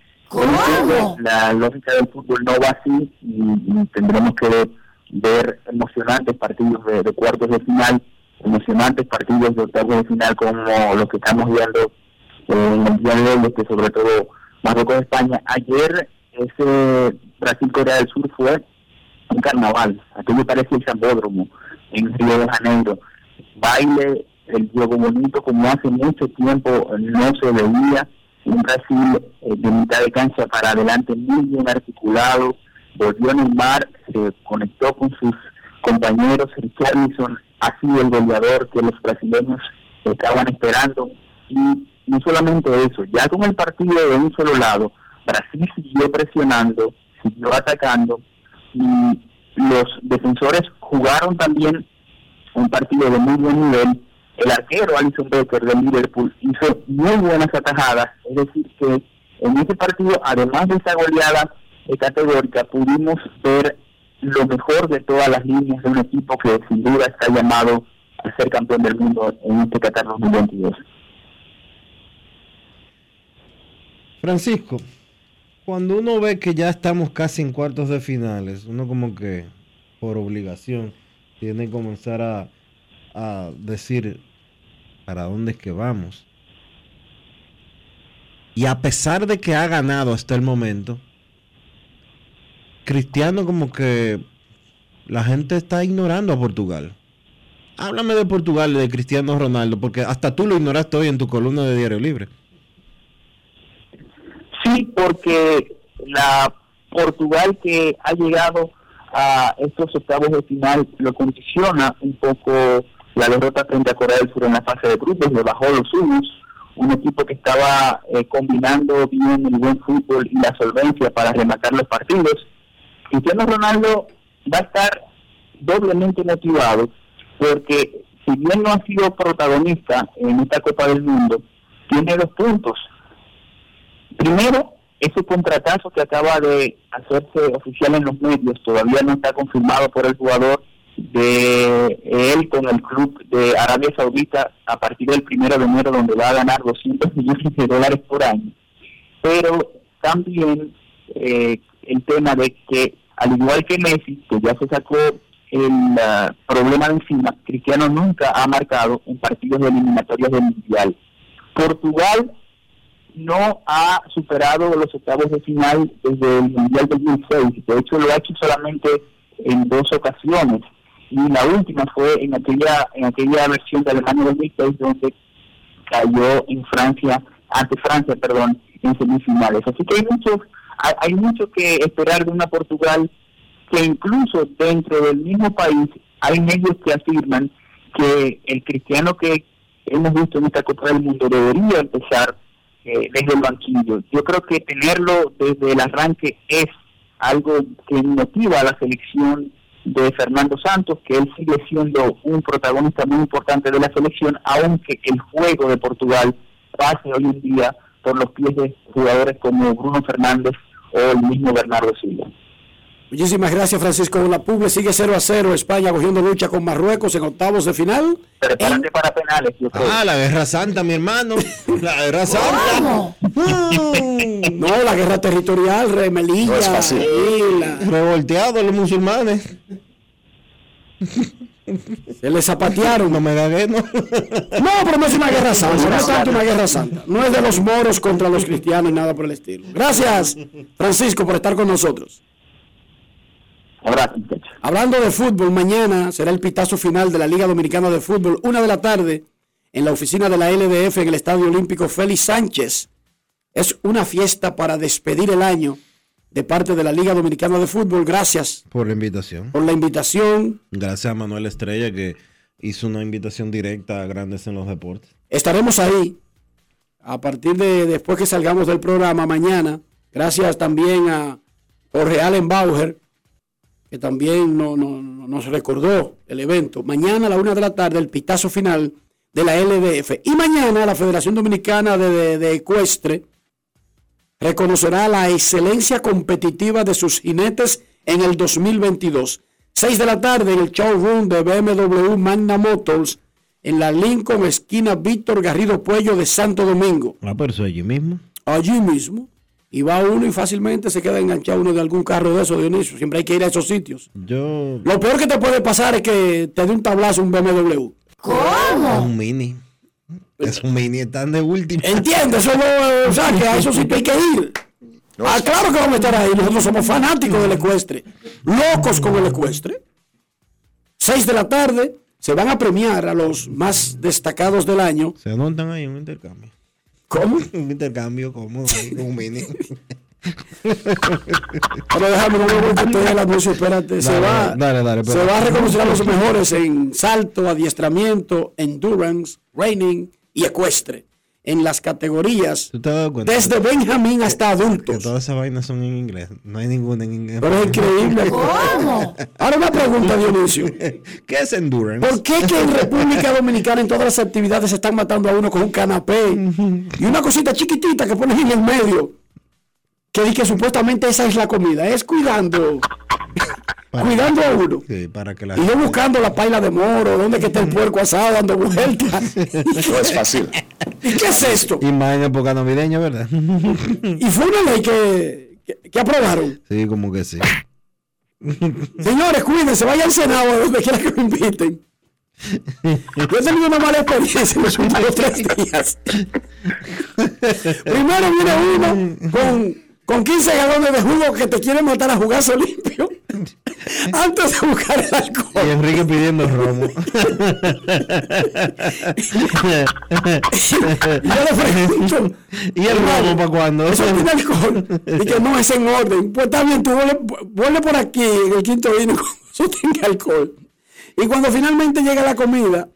La lógica del fútbol no va así y, tendremos que ver emocionantes partidos de, cuartos de final, emocionantes partidos de octavos de final como los que estamos viendo en el día de hoy, este, sobre todo Marruecos España. Ayer ese Brasil-Corea del Sur fue un carnaval, aquello parece el Zambódromo en Río de Janeiro. Baile, el juego bonito como hace mucho tiempo no se veía un Brasil eh, de mitad de cancha para adelante muy bien articulado, volvió a Neymar, se conectó con sus compañeros, Richarlison ha sido el goleador que los brasileños estaban esperando. Y no solamente eso, ya con el partido de un solo lado, Brasil siguió presionando, siguió atacando y los defensores jugaron también un partido de muy buen nivel. El arquero Alison Becker del Liverpool hizo muy buenas atajadas, es decir, que en ese partido, además de esa goleada categórica, pudimos ver lo mejor de todas las líneas de un equipo que sin duda está llamado a ser campeón del mundo en este Qatar 2022. Francisco, cuando uno ve que ya estamos casi en cuartos de finales, uno como que por obligación tiene que comenzar a a decir para dónde es que vamos. Y a pesar de que ha ganado hasta el momento, Cristiano como que la gente está ignorando a Portugal. Háblame de Portugal y de Cristiano Ronaldo, porque hasta tú lo ignoraste hoy en tu columna de Diario Libre. Sí, porque la Portugal que ha llegado a estos octavos de final lo condiciona un poco la derrota frente a Corea del Sur en la fase de grupos, le bajó los humos, un equipo que estaba eh, combinando bien el buen fútbol y la solvencia para rematar los partidos. Cristiano Ronaldo va a estar doblemente motivado porque si bien no ha sido protagonista en esta Copa del Mundo, tiene dos puntos. Primero, ese contratazo que acaba de hacerse oficial en los medios, todavía no está confirmado por el jugador, de él con el club de Arabia Saudita a partir del primero de enero donde va a ganar 200 *laughs* millones de dólares por año pero también eh, el tema de que al igual que Messi que ya se sacó el problema de encima. Cristiano nunca ha marcado en partidos de eliminatorias del mundial. Portugal no ha superado los octavos de final desde el mundial del 2006 de hecho lo ha hecho solamente en dos ocasiones. Y la última fue en aquella en aquella versión de Alemania 2006 donde cayó en Francia ante Francia perdón en semifinales. Así que hay mucho hay, mucho que esperar de una Portugal que incluso dentro del mismo país hay medios que afirman que el cristiano que hemos visto en esta Copa del Mundo debería empezar eh, desde el banquillo. Yo creo que tenerlo desde el arranque es algo que motiva a la selección de Fernando Santos, que él sigue siendo un protagonista muy importante de la selección, aunque el juego de Portugal pase hoy en día por los pies de jugadores como Bruno Fernández o el mismo Bernardo Silva. Muchísimas gracias, Francisco La Puble sigue 0 a 0. España cogiendo lucha con Marruecos en octavos de final. Prepárate para penales. ah, la Guerra Santa, mi hermano. La Guerra *laughs* Santa. no, la guerra territorial, remelilla. No es fácil. Revolteado los musulmanes. *laughs* Se le zapatearon. No me gagué, no. No, pero no es una guerra santa. No es tanto una guerra santa. No es de los moros contra los cristianos y nada por el estilo. Gracias, Francisco, por estar con nosotros. Hablando de fútbol, mañana será el pitazo final de la Liga Dominicana de Fútbol, una de la tarde, en la oficina de la LDF en el Estadio Olímpico Félix Sánchez. Es una fiesta para despedir el año de parte de la Liga Dominicana de Fútbol. Gracias. Por la invitación. Por la invitación. Gracias a Manuel Estrella que hizo una invitación directa a Grandes en los Deportes. Estaremos ahí a partir de después que salgamos del programa mañana. Gracias también a Jorge Allen Bauer que también no- no- no- nos recordó el evento. Mañana a la una de la tarde, el pitazo final de la LDF. Y mañana la Federación Dominicana de, de- de Ecuestre reconocerá la excelencia competitiva de sus jinetes en el 2022. 6 de la tarde en el showroom de BMW Magna Motors en la Lincoln, esquina Víctor Garrido Puello de Santo Domingo. Ah, pero eso allí mismo. Allí mismo. Y va uno y fácilmente se queda enganchado uno de algún carro de esos, Dionisio. Siempre hay que ir a esos sitios. Yo. Lo peor que te puede pasar es que te dé un tablazo un BMW. Es un mini. *laughs* Es un mini, están de último. ¿Entiendes? Eso no, o sea, que a eso sí que hay que ir. Ah, claro que vamos a estar ahí. Nosotros somos fanáticos del ecuestre. Locos con el ecuestre. Seis de la tarde se van a premiar a los más destacados del año. Se anotan ahí un intercambio. ¿Cómo? *laughs* Un intercambio como un mini. *laughs* Pero déjame, no me voy a meter el anuncio, espérate. se Dale, va, dale, dale, se va a reconocer a los mejores en salto, adiestramiento, endurance, reining y ecuestre. En las categorías desde Benjamín hasta Que adultos. todas esas vainas son en inglés. No hay ninguna en inglés. Pero es increíble. Ahora una pregunta, Dionisio. *laughs* ¿Qué es endurance? ¿Por qué que en República Dominicana en todas las actividades se están matando a uno con un canapé *laughs* y una cosita chiquitita que ponen en el medio? Que dice que supuestamente esa es la comida. Es cuidando, *laughs* cuidando a uno. Sí, para que la Y yo buscando la paila de moro, dónde que está el puerco asado dando vueltas. *laughs* No es fácil. ¿Y qué es esto? Y más en época navideña, ¿verdad? Y fue una ley que, que, que aprobaron. sí, como que sí. Señores, cuídense, vayan al Senado a donde quiera que me inviten. Yo he tenido una mala experiencia en los últimos tres días. Primero viene uno con, con 15 galones de jugo que te quiere matar a jugazo limpio *laughs* antes de buscar el Y alcohol. Enrique pidiendo romo. Y yo le pregunto, *laughs* ¿Y el romo para cuándo? ¿eso tiene alcohol? Y que no, es en orden. Pues está bien, tú vuelve, vuelve por aquí en el quinto vino *laughs* cuando eso tenga alcohol. Y cuando finalmente llega la comida,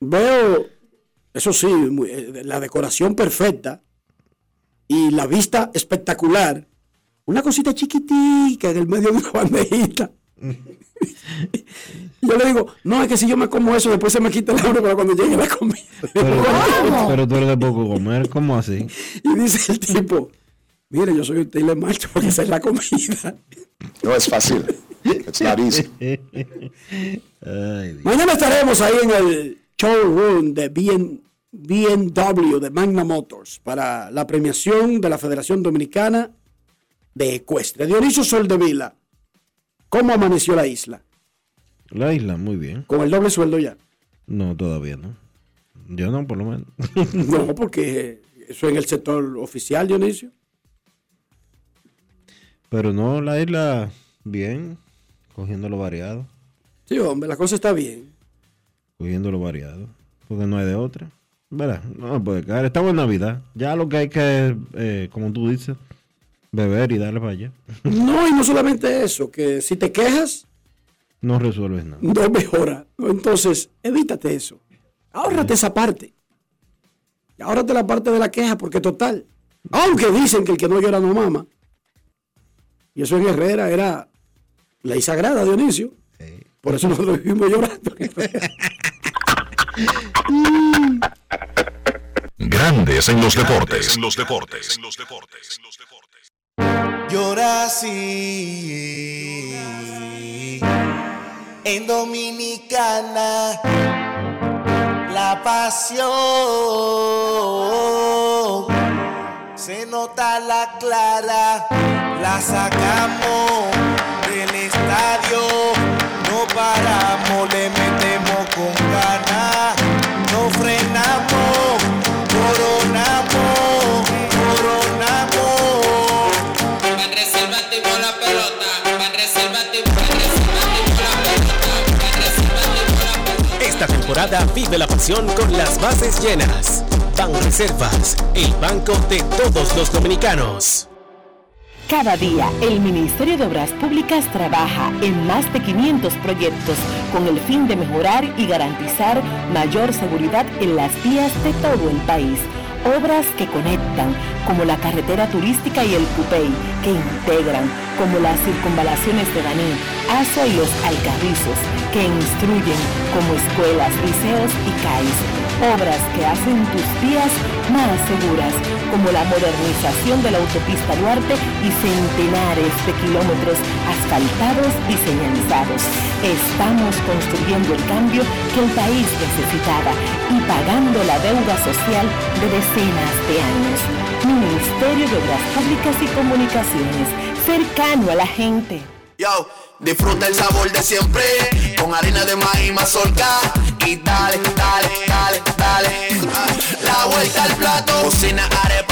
veo, eso sí, eh, la decoración perfecta y la vista espectacular. Una cosita chiquitica en el medio de una bandejita. Y *laughs* yo le digo, no, es que si yo me como eso, después se me quita el hambre para cuando llegue la comida. Pero, *laughs* pero tú eres de poco comer, ¿cómo así? Y dice el tipo, mire, yo soy un tigre macho porque esa es la comida. No es fácil. It's not easy. Ay. Mañana estaremos ahí en el showroom de BM BMW de Magna Motors para la premiación de la Federación Dominicana de Ecuestre. Dionisio Soldevila, ¿cómo amaneció la isla? La isla, muy bien. Con el doble sueldo ya. No, todavía no. Yo no, por lo menos. *laughs* No, porque eso en el sector oficial, Dionisio. Pero no, la isla, bien. Cogiendo lo variado. Sí, hombre, la cosa está bien. Cogiendo lo variado. Porque no hay de otra. ¿Verdad? No me puede caer. Estamos en Navidad. Ya lo que hay que, eh, como tú dices, beber y darle para allá. *laughs* No, y no solamente eso, que si te quejas, No resuelves nada. no mejora. Entonces, evítate eso. Ahórrate esa parte. Y ahórrate la parte de la queja, porque total. Aunque dicen que el que no llora no mama. Y eso en Herrera era ley sagrada, Dionisio. Por eso nosotros vivimos llorando. *laughs* Grandes en los deportes. En los deportes. Llora así en Dominicana la pasión se nota la clara la sacamos del estadio no paramos le metemos con ganas no frenamos coronamos coronamos Esta temporada vive la pasión con las bases llenas. Ban Reservas, el banco de todos los dominicanos. Cada día, el Ministerio de Obras Públicas trabaja en más de 500 proyectos con el fin de mejorar y garantizar mayor seguridad en las vías de todo el país. Obras que conectan, como la carretera turística y el Cupey, que integran, como las circunvalaciones de Baní, Aso y los Alcarrizos, que instruyen, como escuelas, liceos y CAIS. Obras que hacen tus días más seguras, como la modernización de la autopista Duarte y centenares de kilómetros asfaltados y señalizados. Estamos construyendo el cambio que el país necesitaba y pagando la deuda social de decenas de años. Ministerio de Obras Públicas y Comunicaciones, cercano a la gente. Yo, disfruta el sabor de siempre con harina de maíz mazorca y dale, dale, dale, dale. La vuelta al plato, cocina arepa,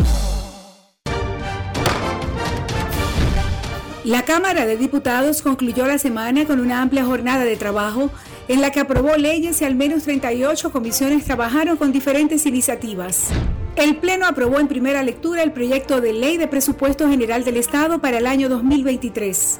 La Cámara de Diputados concluyó la semana con una amplia jornada de trabajo en la que aprobó leyes y al menos 38 comisiones trabajaron con diferentes iniciativas. El Pleno aprobó en primera lectura el proyecto de ley de presupuesto general del Estado para el año 2023.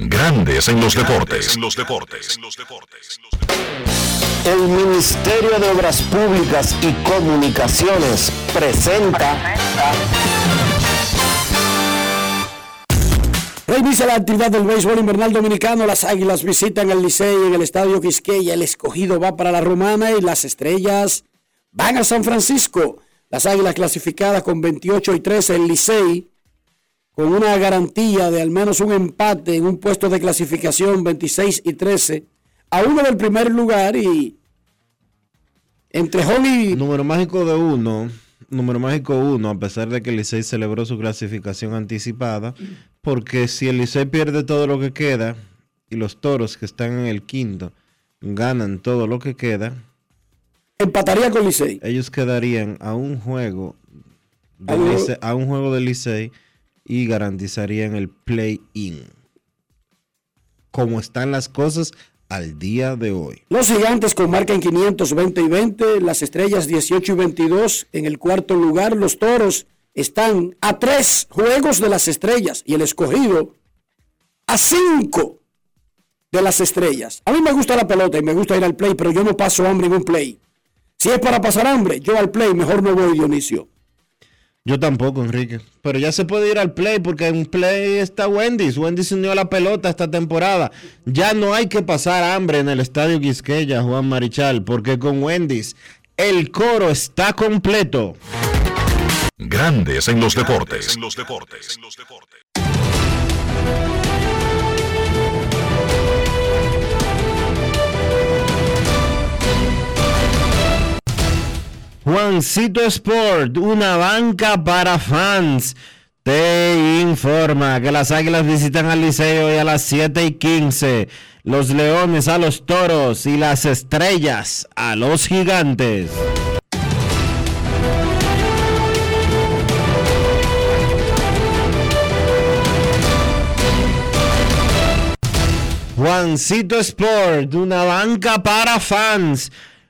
Grandes en los deportes. En los deportes. El Ministerio de Obras Públicas y Comunicaciones presenta Reinicia la actividad del béisbol invernal dominicano. Las Águilas visitan el Licey en el Estadio Quisqueya. El escogido va para la Romana y las Estrellas van a San Francisco. Las Águilas clasificadas con 28 y 13. El Licey con una garantía de al menos un empate en un puesto de clasificación 26 y 13 a uno del primer lugar y entre Holly Número mágico de uno, número mágico uno, a pesar de que el Licey celebró su clasificación anticipada, porque si el Licey pierde todo lo que queda y los toros que están en el quinto ganan todo lo que queda, empataría con Licey. ellos quedarían a un juego A del un- Licey- a un juego del Licey y garantizarían el play-in. Como están las cosas al día de hoy. Los gigantes con marca en 520 y 20, las estrellas 18 y 22 en el cuarto lugar, los toros están a tres juegos de las estrellas y el escogido a cinco de las estrellas. A mí me gusta la pelota y me gusta ir al play, pero yo no paso hambre en un play. Si es para pasar hambre, yo al play mejor no voy, Dionisio. Yo tampoco, Enrique. Pero ya se puede ir al play porque en play está Wendy's. Wendy's unió la pelota esta temporada. Ya no hay que pasar hambre en el estadio Quisqueya, Juan Marichal, porque con Wendy's el coro está completo. Grandes en los deportes. En los deportes. Juancito Sport, una banca para fans, te informa que las águilas visitan al Liceo hoy a las 7 y 15, los leones a los toros y las estrellas a los gigantes. Juancito Sport, una banca para fans,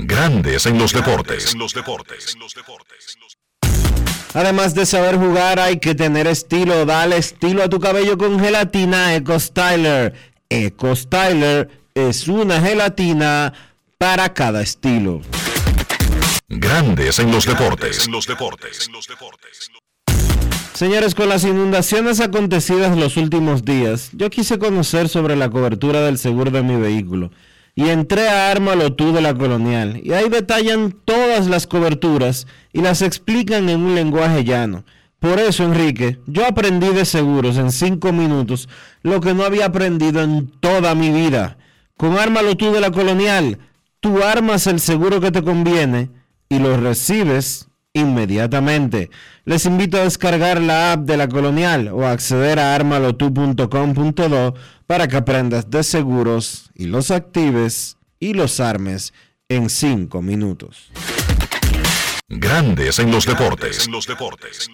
Grandes en los deportes. En los deportes. Además de saber jugar, hay que tener estilo. Dale estilo a tu cabello con gelatina Eco Styler. Eco Styler es una gelatina para cada estilo. Grandes en los deportes. En los deportes. Señores, con las inundaciones acontecidas los últimos días, yo quise conocer sobre la cobertura del seguro de mi vehículo y entré a Ármalo tú de la Colonial y ahí detallan todas las coberturas y las explican en un lenguaje llano. Por eso, Enrique, yo aprendí de seguros en cinco minutos lo que no había aprendido en toda mi vida. Con Ármalo tú de la Colonial, tú armas el seguro que te conviene y lo recibes inmediatamente. Les invito a descargar la app de la Colonial o a acceder a armalotu.com.do para que aprendas de seguros y los actives y los armes en 5 minutos. Grandes en los deportes. En los deportes.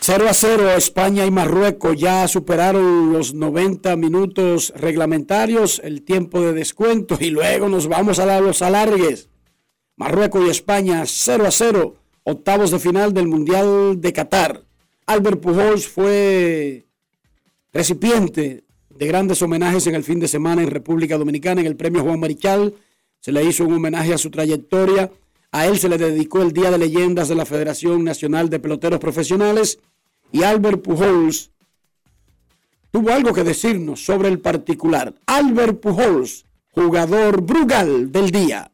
0 a 0, España y Marruecos ya superaron los 90 minutos reglamentarios, el tiempo de descuento y luego nos vamos a la- los alargues. Marruecos y España 0 a 0, octavos de final del Mundial de Qatar. Albert Pujols fue recipiente de grandes homenajes en el fin de semana en República Dominicana, en el premio Juan Marichal. Se le hizo un homenaje a su trayectoria. A él se le dedicó el Día de Leyendas de la Federación Nacional de Peloteros Profesionales. Y Albert Pujols tuvo algo que decirnos sobre el particular. Albert Pujols, jugador Brugal del día.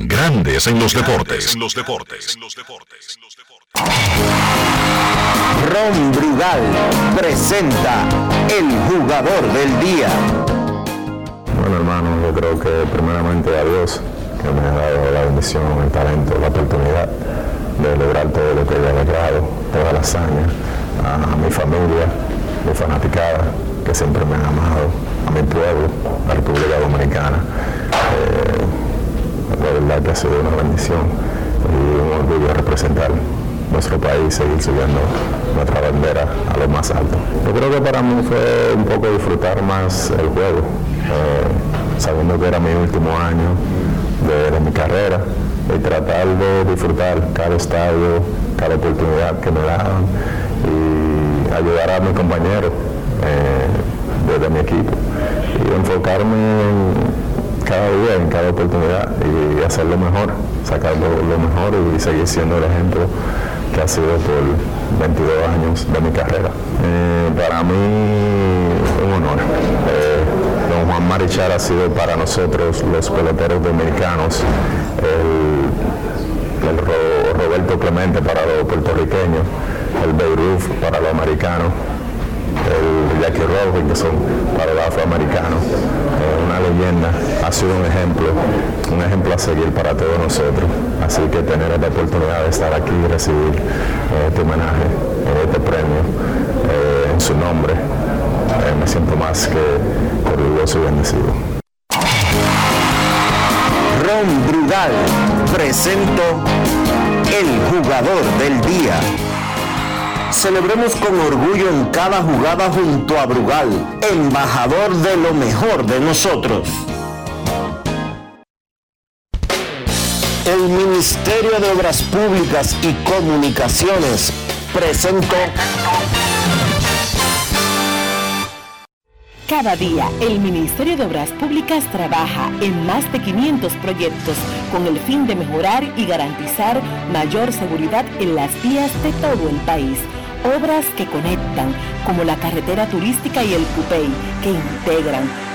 Grandes en los deportes. En los deportes. Ron Brugal presenta el jugador del día. Bueno hermano, yo creo que primeramente a Dios que me ha dado la bendición, el talento, la oportunidad de lograr todo lo que yo he logrado, toda la hazaña, a, mi familia, mi fanaticada, que siempre me han amado, a mi pueblo, la República Dominicana. Eh, la verdad que ha sido una bendición y un orgullo representar nuestro país, seguir subiendo nuestra bandera a lo más alto. Yo creo que para mí fue un poco disfrutar más el juego, eh, sabiendo que era mi último año de, mi carrera y tratar de disfrutar cada estadio, cada oportunidad que me daban y ayudar a mi compañero eh, de, mi equipo y enfocarme en cada día, en cada oportunidad y hacerlo mejor, sacar lo, mejor y seguir siendo el ejemplo que ha sido por 22 años de mi carrera. Eh, para mí un honor. Eh, don Juan Marichal ha sido para nosotros los peloteros dominicanos el, Roberto Clemente para los puertorriqueños, el Beirut para los americanos, el Jackie Robinson para los afroamericanos, eh, ha sido un ejemplo, un ejemplo a seguir para todos nosotros. Así que tener esta oportunidad de estar aquí y recibir eh, este homenaje, eh, este premio en su nombre, me siento más que orgulloso y bendecido. Ron Brugal presento el jugador del día. Celebremos con orgullo en cada jugada junto a Brugal, embajador de lo mejor de nosotros. El Ministerio de Obras Públicas y Comunicaciones presentó Cada día, el Ministerio de Obras Públicas trabaja en más de 500 proyectos con el fin de mejorar y garantizar mayor seguridad en las vías de todo el país. Obras que conectan, como la carretera turística y el Cupey, que integran,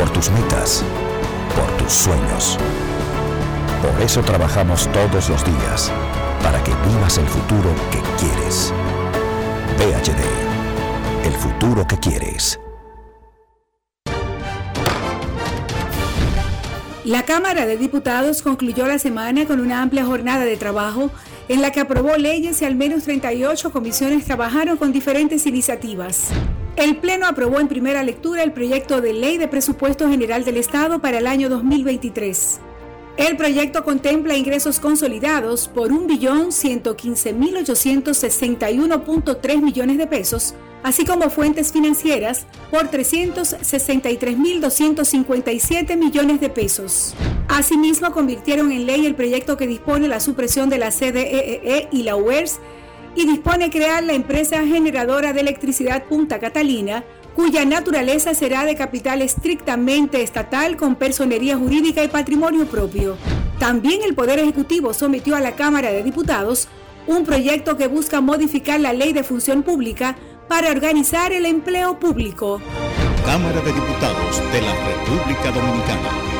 Por tus metas. Por tus sueños. Por eso trabajamos todos los días. Para que vivas el futuro que quieres. VHD. El futuro que quieres. La Cámara de Diputados concluyó la semana con una amplia jornada de trabajo en la que aprobó leyes y al menos 38 comisiones trabajaron con diferentes iniciativas. El Pleno aprobó en primera lectura el proyecto de ley de presupuesto general del Estado para el año 2023. El proyecto contempla ingresos consolidados por 1.115.861.3 millones de pesos, así como fuentes financieras por 363.257 millones de pesos. Asimismo, convirtieron en ley el proyecto que dispone la supresión de la CDEE e y la UERS y dispone crear la empresa generadora de electricidad Punta Catalina, cuya naturaleza será de capital estrictamente estatal con personería jurídica y patrimonio propio. También el Poder Ejecutivo sometió a la Cámara de Diputados un proyecto que busca modificar la ley de función pública para organizar el empleo público. Cámara de Diputados de la República Dominicana.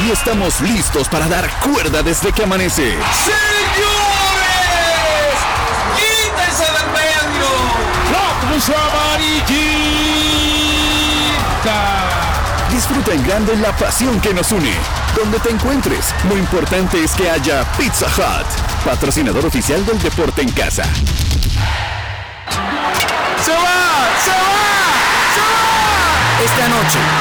Y estamos listos para dar cuerda desde que amanece. ¡Señores! ¡Quítense del medio! ¡La puso amarillita! Disfruta en grande la pasión que nos une. Donde te encuentres, lo importante es que haya Pizza Hut, patrocinador oficial del deporte en casa. ¡Se va! ¡Se va!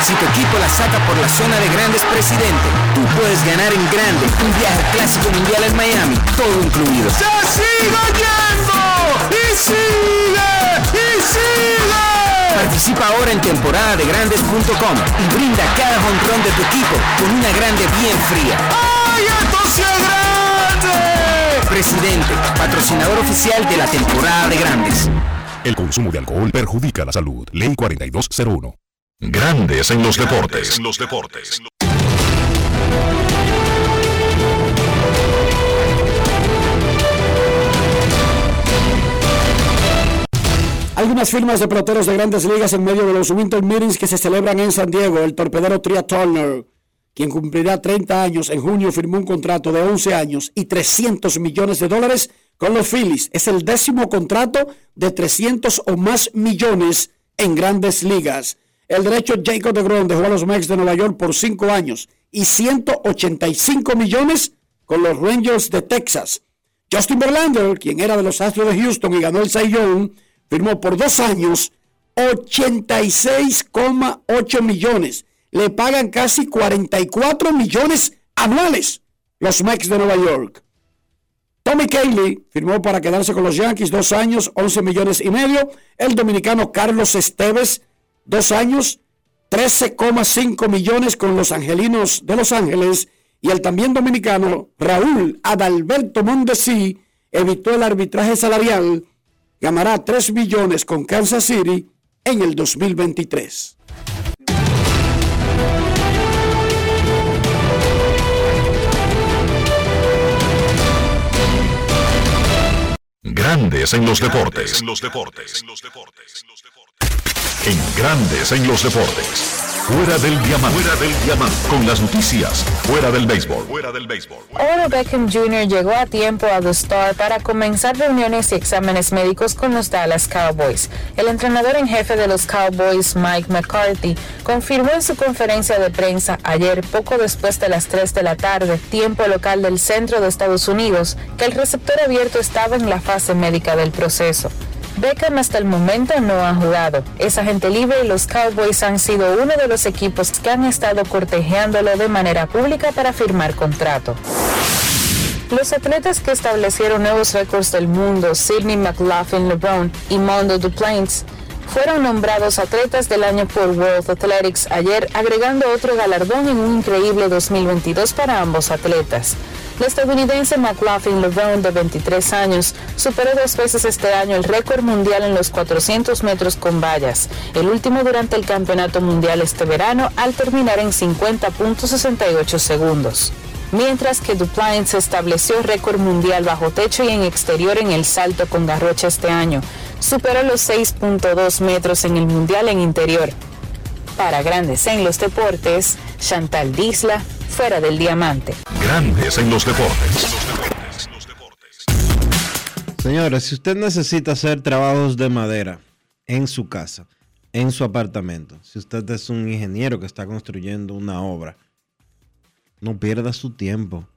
Si tu equipo la saca por la zona de grandes presidente, tú puedes ganar en grande un viaje al clásico mundial en Miami, todo incluido. ¡Se sigue yendo! ¡Y sigue! ¡Y sigue! Participa ahora en temporada de grandes.com y brinda cada jonrón de tu equipo con una grande bien fría. ¡Ay, esto sí es grande! Presidente, patrocinador oficial de la temporada de grandes. El consumo de alcohol perjudica la salud. Ley 4201. Grandes en los deportes. En los deportes. Algunas firmas de peloteros de grandes ligas en medio de los Winter Meetings que se celebran en San Diego. El torpedero Tria Turner, quien cumplirá 30 años en junio, firmó un contrato de 11 años y 300 millones de dólares con los Phillies. Es el décimo contrato de 300 o más millones en grandes ligas. El derecho Jacob de Grom dejó a los Mets de Nueva York por 5 años y 185 millones con los Rangers de Texas. Justin Verlander, quien era de los Astros de Houston y ganó el Cy Young, firmó por dos años 86,8 millones. Le pagan casi 44 millones anuales los Mets de Nueva York. Tommy Cayley firmó para quedarse con los Yankees dos años, 11 millones y medio. El dominicano Carlos Esteves, dos años, 13,5 millones con los Angelinos de Los Ángeles. Y el también dominicano Raúl Adalberto Mondesi evitó el arbitraje salarial ganará 3 millones con Kansas City en el 2023. Grandes en los deportes. En los deportes. En Grandes en los deportes. Fuera del diamante. Fuera del diamante. Con las noticias. Fuera del béisbol. Fuera del béisbol. Odell Beckham Jr. llegó a tiempo a The Star para comenzar reuniones y exámenes médicos con los Dallas Cowboys. El entrenador en jefe de los Cowboys, Mike McCarthy, confirmó en su conferencia de prensa ayer, poco después de las 3 de la tarde, tiempo local del centro de Estados Unidos, que el receptor abierto estaba en la fase médica del proceso. Beckham hasta el momento no ha jugado. Es agente libre y los Cowboys han sido uno de los equipos que han estado cortejándolo de manera pública para firmar contrato. Los atletas que establecieron nuevos récords del mundo, Sidney McLaughlin LeBron y Mondo Duplantis, fueron nombrados atletas del año por World Athletics ayer, agregando otro galardón en un increíble 2022 para ambos atletas. La estadounidense McLaughlin LeBron, de 23 años, superó dos veces este año el récord mundial en los 400 metros con vallas, el último durante el Campeonato Mundial este verano al terminar en 50.68 segundos. Mientras que Duplantis estableció récord mundial bajo techo y en exterior en el salto con garrocha este año, superó los 6.2 metros en el mundial en interior. Para Grandes en los Deportes, Chantal Disla, fuera del diamante. Grandes en los deportes. Señores, si usted necesita hacer trabajos de madera en su casa, en su apartamento, si usted es un ingeniero que está construyendo una obra, no pierda su tiempo.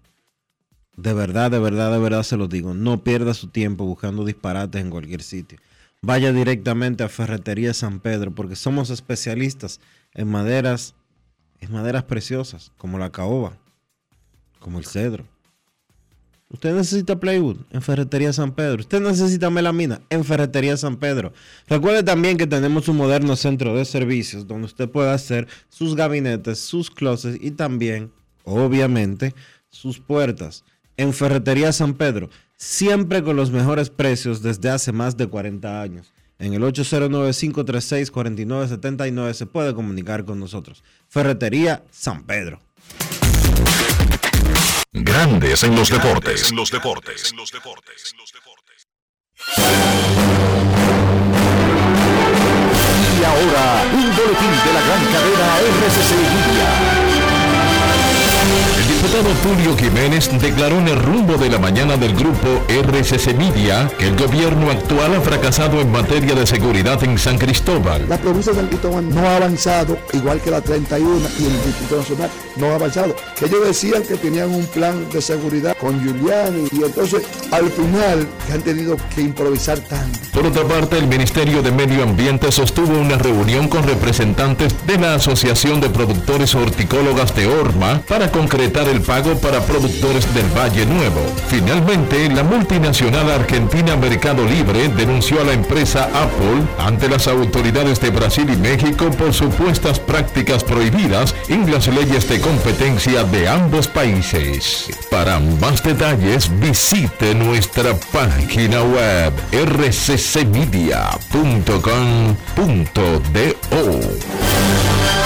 de verdad, de verdad, de verdad se lo digo, no pierda su tiempo buscando disparates en cualquier sitio. Vaya directamente a Ferretería San Pedro porque somos especialistas en maderas, en maderas preciosas, como la caoba, como el cedro. Usted necesita plywood en Ferretería San Pedro. Usted necesita melamina en Ferretería San Pedro. Recuerde también que tenemos un moderno centro de servicios donde usted puede hacer sus gabinetes, sus closets y también, obviamente, sus puertas en Ferretería San Pedro, siempre con los mejores precios desde hace más de 40 años. En el 809-536-4979 se puede comunicar con nosotros. Ferretería San Pedro. Grandes en los deportes. En los deportes. En los deportes. Y ahora, un boletín de la gran cadena RCC Libia. El diputado Tulio Jiménez declaró en el rumbo de la mañana del grupo RCC Media que el gobierno actual ha fracasado en materia de seguridad en San Cristóbal. La provincia de San Cristóbal no ha avanzado, igual que la 31 y el Distrito Nacional no ha avanzado. Ellos decían que tenían un plan de seguridad con Giuliani y entonces al final han tenido que improvisar tanto. Por otra parte, el Ministerio de Medio Ambiente sostuvo una reunión con representantes de la Asociación de Productores Horticólogas de Orma para concretar el pago para productores del Valle Nuevo. Finalmente, la multinacional argentina Mercado Libre denunció a la empresa Apple ante las autoridades de Brasil y México por supuestas prácticas prohibidas en las leyes de competencia de ambos países. Para más detalles, visite nuestra página web rccmedia.com.do.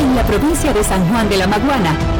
En la provincia de San Juan de la Maguana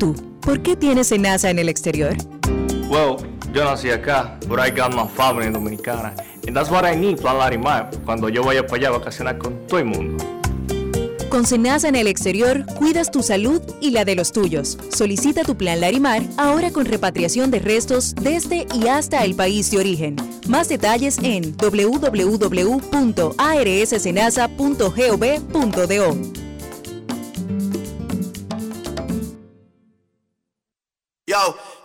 ¿Y tú? ¿Por qué tienes NASA en el exterior? Well, yo nací acá, but I got my family dominicana. And that's what I need, Plan Larimar, cuando yo vaya para allá a vacacionar con todo el mundo. Con Senasa en el exterior, cuidas tu salud y la de los tuyos. Solicita tu plan Larimar ahora con repatriación de restos desde y hasta el país de origen. Más detalles en www.arssenasa.gov.do.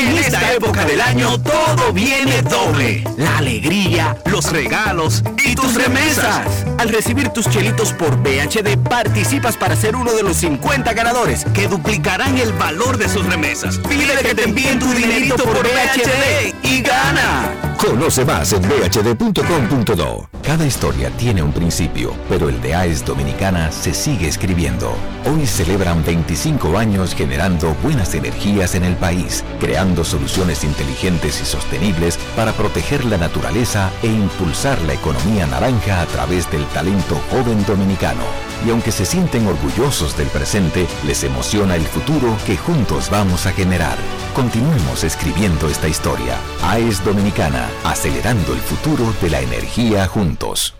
En esta época del año todo viene doble. La alegría, los regalos y tus remesas. Al recibir tus chelitos por BHD participas para ser uno de los 50 ganadores que duplicarán el valor de sus remesas. Pide que te envíen tu dinerito por BHD y gana. Conoce más en bhd.com.do. Cada historia tiene un principio, pero el de AES Dominicana se sigue escribiendo. Hoy celebran 25 años generando buenas energías en el país, creando soluciones inteligentes y sostenibles para proteger la naturaleza e impulsar la economía naranja a través del talento joven dominicano. Y aunque se sienten orgullosos del presente, les emociona el futuro que juntos vamos a generar. Continuemos escribiendo esta historia. AES Dominicana, acelerando el futuro de la energía juntos.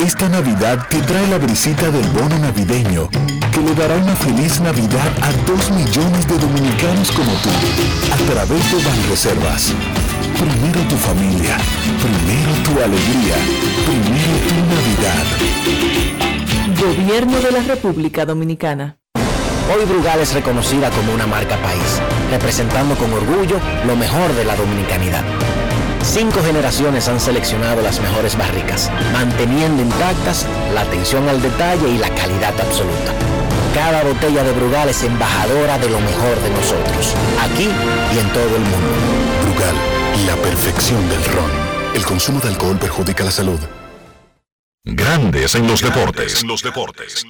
Esta Navidad te trae la brisita del bono navideño que le dará una feliz Navidad a dos millones de dominicanos como tú a través de Banreservas. Primero tu familia, primero tu alegría, primero tu Navidad. Gobierno de la República Dominicana. Hoy Brugal es reconocida como una marca país, representando con orgullo lo mejor de la dominicanidad. Cinco generaciones han seleccionado las mejores barricas, manteniendo intactas la atención al detalle y la calidad absoluta. Cada botella de Brugal es embajadora de lo mejor de nosotros, aquí y en todo el mundo. Brugal, la perfección del ron. El consumo de alcohol perjudica la salud. Grandes en los deportes. En los deportes.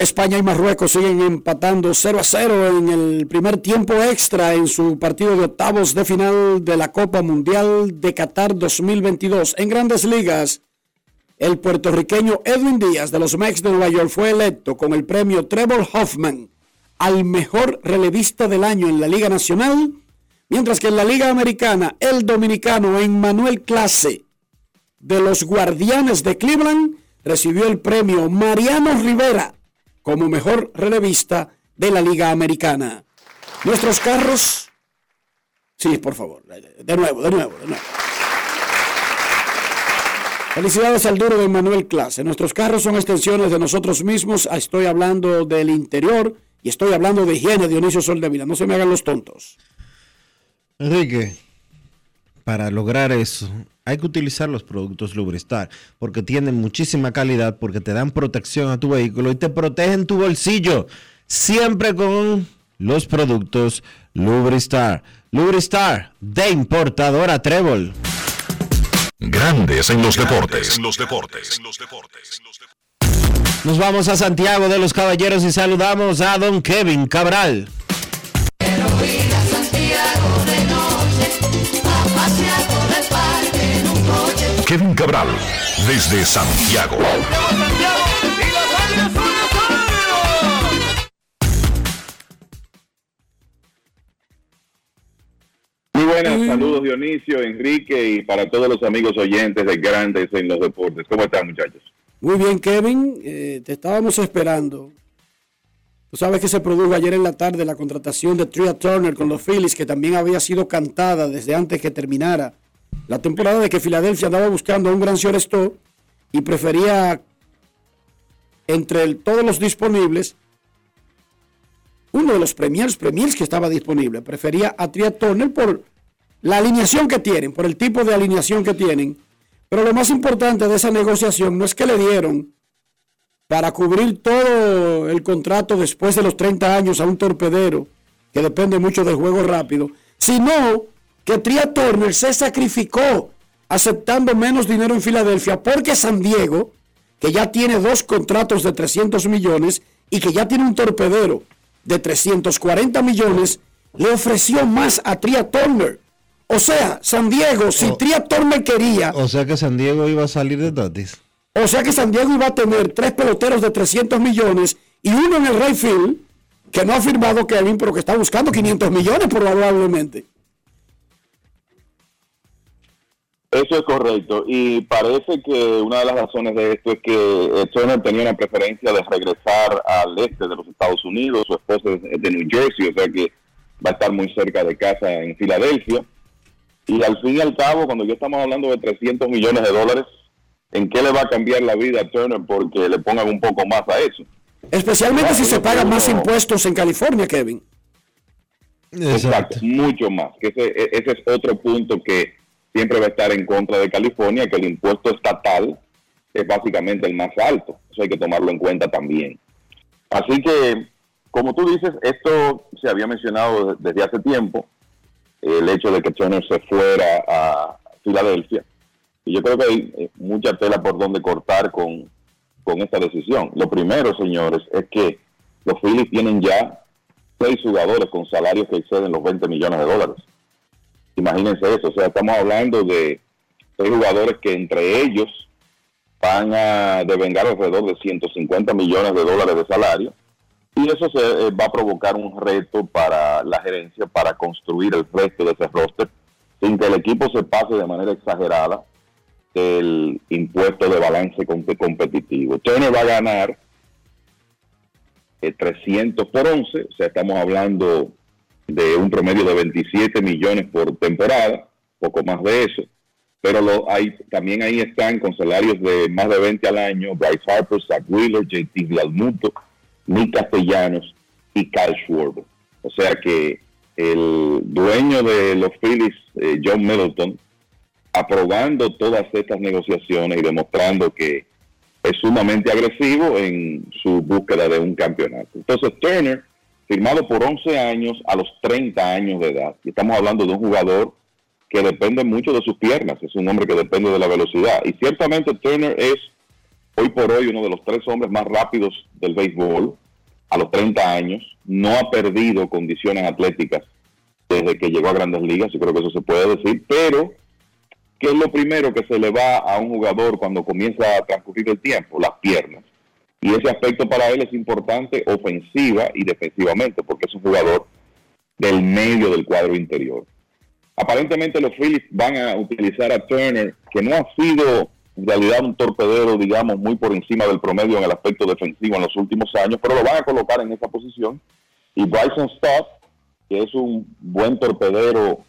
España y Marruecos siguen empatando 0 a 0 en el primer tiempo extra en su partido de octavos de final de la Copa Mundial de Qatar 2022. En grandes ligas, el puertorriqueño Edwin Díaz de los Mex de Nueva York fue electo con el premio Trevor Hoffman al mejor relevista del año en la Liga Nacional, mientras que en la Liga Americana, el dominicano Emmanuel Clase de los Guardianes de Cleveland recibió el premio Mariano Rivera como mejor relevista de la Liga Americana. Nuestros carros. Sí, por favor. De nuevo, de nuevo, de nuevo. Felicidades al duro de Manuel Clase. Nuestros carros son extensiones de nosotros mismos. Estoy hablando del interior y estoy hablando de higiene, Dionisio Soldevila. No se me hagan los tontos. Enrique, para lograr eso hay que utilizar los productos Lubristar porque tienen muchísima calidad, porque te dan protección a tu vehículo y te protegen tu bolsillo. Siempre con los productos Lubristar. Lubristar de importadora Trébol. Grandes en los deportes. En los deportes. Nos vamos a Santiago de los Caballeros y saludamos a don Kevin Cabral. Kevin Cabral, desde Santiago. Muy buenas, saludos Dionisio, Enrique y para todos los amigos oyentes de Grandes en los Deportes. ¿Cómo están muchachos? Muy bien, Kevin, eh, te estábamos esperando. Tú sabes que se produjo ayer en la tarde la contratación de Tria Turner con los Phillies, que también había sido cantada desde antes que terminara la temporada de que Filadelfia andaba buscando a un gran shortstop y prefería entre todos los disponibles uno de los premiers, premiers que estaba disponible, prefería a Tria Turner por la alineación que tienen, por el tipo de alineación que tienen. Pero lo más importante de esa negociación no es que le dieron para cubrir todo el contrato después de los 30 años a un torpedero, que depende mucho del juego rápido, sino que Tria Turner se sacrificó aceptando menos dinero en Filadelfia porque San Diego, que ya tiene dos contratos de 300 millones y que ya tiene un torpedero de 340 millones, le ofreció más a Tria Turner. O sea, San Diego, si O- Tria Turner quería, O sea que San Diego iba a salir de Tatis. o sea que San Diego iba a tener tres peloteros de 300 millones y uno en el right field, que no ha firmado Kevin, pero que está buscando 500 millones probablemente. Eso es correcto y parece que una de las razones de esto es que Turner tenía una preferencia de regresar al este de los Estados Unidos, su esposa es de New Jersey, o sea que va a estar muy cerca de casa en Filadelfia. Y al fin y al cabo, cuando ya estamos hablando de 300 millones de dólares, ¿en qué le va a cambiar la vida a Turner porque le pongan un poco más a eso? Especialmente si se pagan más impuestos en California, Kevin. Exacto, mucho más. Que ese, e- ese es otro punto que siempre va a estar en contra de California, que el impuesto estatal es básicamente el más alto. Eso hay que tomarlo en cuenta también. Así que, como tú dices, esto se había mencionado desde hace tiempo. el hecho de que Turner se fuera a Filadelfia. Y yo creo que hay eh, mucha tela por donde cortar con, con esta decisión. Lo primero, señores, es que los Phillies tienen ya seis jugadores con salarios que exceden los 20 millones de dólares. Imagínense eso, o sea, estamos hablando de seis jugadores que entre ellos van a devengar alrededor de 150 millones de dólares de salario y eso se eh, va a provocar un reto para la gerencia para construir el resto de ese roster sin que el equipo se pase de manera exagerada del impuesto de balance competitivo. Turner va a ganar 300 eh, por 11, o sea, estamos hablando de un promedio de 27 millones por temporada, poco más de eso. Pero lo, hay, también ahí están con salarios de más de 20 al año, Bryce Harper, Zach Wheeler, JT Realmuto, Nick Castellanos y Kyle Schwarber. O sea que el dueño de los Phillies, eh, John Middleton, aprobando todas estas negociaciones y demostrando que es sumamente agresivo en su búsqueda de un campeonato. Entonces Turner, firmado por 11 años a los 30 años de edad, y estamos hablando de un jugador que depende mucho de sus piernas, es un hombre que depende de la velocidad, y ciertamente Turner es hoy por hoy uno de los tres hombres más rápidos del béisbol a los 30 años, no ha perdido condiciones atléticas desde que llegó a grandes ligas, yo creo que eso se puede decir, pero ¿qué es lo primero que se le va a un jugador cuando comienza a transcurrir el tiempo? Las piernas. Y ese aspecto para él es importante ofensiva y defensivamente, porque es un jugador del medio del cuadro interior. Aparentemente los Phillies van a utilizar a Turner, que no ha sido en realidad un torpedero, digamos, muy por encima del promedio en el aspecto defensivo en los últimos años, pero lo van a colocar en esa posición. Y Bryson Stott, que es un buen torpedero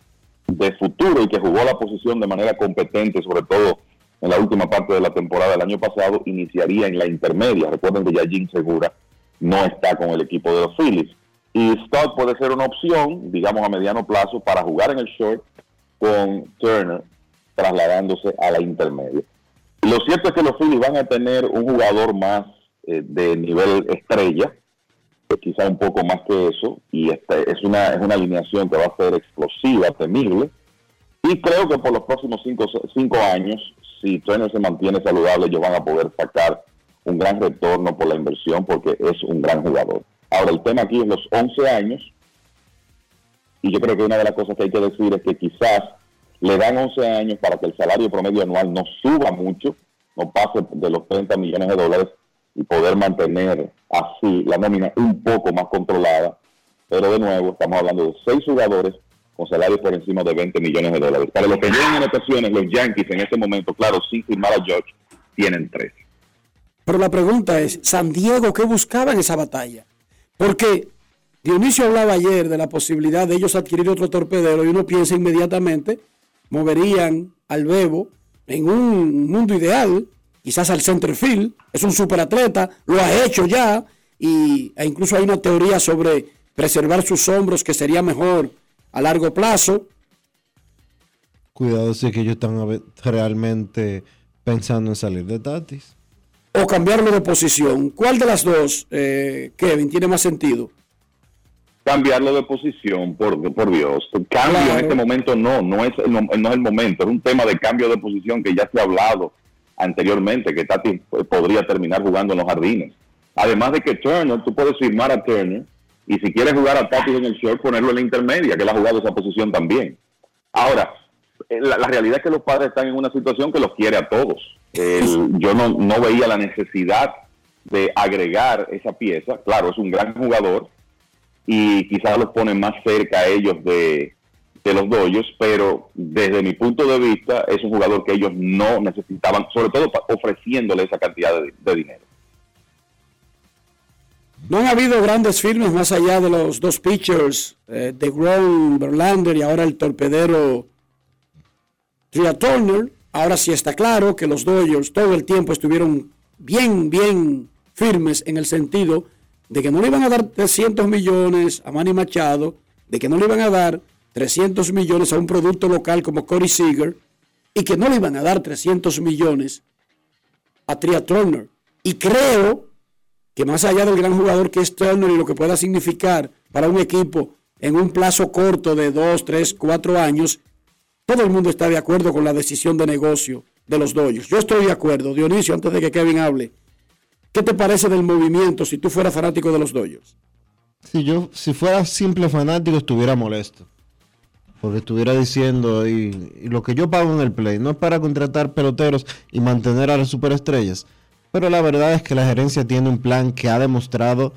de futuro y que jugó la posición de manera competente, sobre todo en la última parte de la temporada del año pasado, iniciaría en la intermedia. Recuerden que ya Jim Segura no está con el equipo de los Phillies. Y Stott puede ser una opción, digamos a mediano plazo, para jugar en el short con Turner trasladándose a la intermedia. Lo cierto es que los Phillies van a tener un jugador más eh, de nivel estrella, quizá un poco más que eso, y este, es, una, es una alineación que va a ser explosiva, temible, y creo que por los próximos cinco, cinco años, si Turner se mantiene saludable, ellos van a poder sacar un gran retorno por la inversión porque es un gran jugador. Ahora, el tema aquí es los 11 años, y yo creo que una de las cosas que hay que decir es que quizás le dan 11 años para que el salario promedio anual no suba mucho, no pase de los 30 millones de dólares, y poder mantener así la nómina un poco más controlada. Pero de nuevo, estamos hablando de seis jugadores con salarios por encima de 20 millones de dólares. Para los que llegan en ocasiones, los Yankees en este momento, claro, sin firmar a George, tienen tres. Pero la pregunta es, San Diego, ¿qué buscaba en esa batalla? Porque Dionisio hablaba ayer de la posibilidad de ellos adquirir otro torpedero y uno piensa inmediatamente, moverían al Bebo en un mundo ideal, quizás al centerfield, es un superatleta, lo ha hecho ya, y, e incluso hay una teoría sobre preservar sus hombros que sería mejor a largo plazo. Cuidado si que ellos están realmente pensando en salir de Tatis. O cambiarlo de posición. ¿Cuál de las dos, eh, Kevin, tiene más sentido? Cambiarlo de posición, por, por Dios. Cambio en este momento no, no es, no, no es el momento. Es un tema de cambio de posición que ya se ha hablado anteriormente, que Tati podría terminar jugando en los jardines. Además de que Turner, tú puedes firmar a Turner y si quieres jugar a Tati en el short, ponerlo en la intermedia, que él ha jugado esa posición también. Ahora, eh, la, realidad es que los padres están en una situación que los quiere a todos. yo no, no veía la necesidad de agregar esa pieza. Claro, es un gran jugador y quizás los pone más cerca a ellos de, de los Dodgers, pero desde mi punto de vista es un jugador que ellos no necesitaban, sobre todo ofreciéndole esa cantidad de, dinero. No han habido grandes firmes más allá de los dos pitchers, eh, de Grom, Verlander y ahora el torpedero Tria Turner. Ahora sí está claro que los Dodgers todo el tiempo estuvieron bien, bien firmes en el sentido de que no le iban a dar 300 millones a Manny Machado, de que no le iban a dar 300 millones a un producto local como Corey Seager y que no le iban a dar 300 millones a Tria Turner. Y creo que más allá del gran jugador que es Turner y lo que pueda significar para un equipo en un plazo corto de dos, tres, cuatro años, todo el mundo está de acuerdo con la decisión de negocio de los Dodgers. Yo estoy de acuerdo. Dionisio, antes de que Kevin hable, ¿qué te parece del movimiento si tú fueras fanático de los Dodgers? Si yo, si fuera simple fanático, estuviera molesto. Porque estuviera diciendo, y lo que yo pago en el play no es para contratar peloteros y mantener a las superestrellas. Pero la verdad es que la gerencia tiene un plan que ha demostrado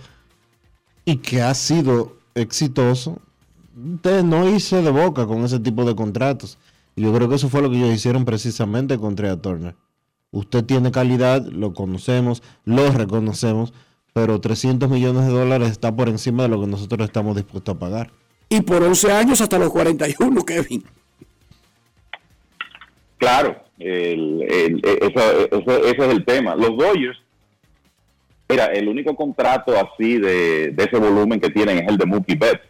y que ha sido exitoso. Ustedes no hice de boca con ese tipo de contratos. Y yo creo que eso fue lo que ellos hicieron precisamente con Trea Turner. Usted tiene calidad, lo conocemos, lo reconocemos, pero 300 millones de dólares está por encima de lo que nosotros estamos dispuestos a pagar. Y por 11 años hasta los 41, Kevin. Claro, el, eso- ese es el tema. Los Dodgers, mira, el único contrato así de, de ese volumen que tienen es el de Mookie Betts.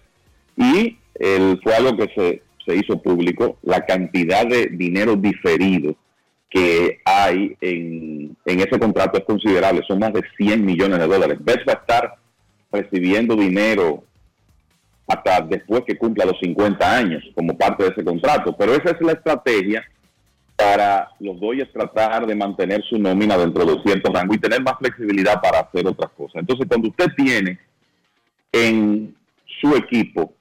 Y el, fue algo que se, se hizo público, la cantidad de dinero diferido que hay en, en ese contrato es considerable, son más de 100 millones de dólares. Betts va a estar recibiendo dinero hasta después que cumpla los 50 años como parte de ese contrato. Pero esa es la estrategia para los Dodgers tratar de mantener su nómina dentro de cierto rango y tener más flexibilidad para hacer otras cosas. Entonces, cuando usted tiene en su equipo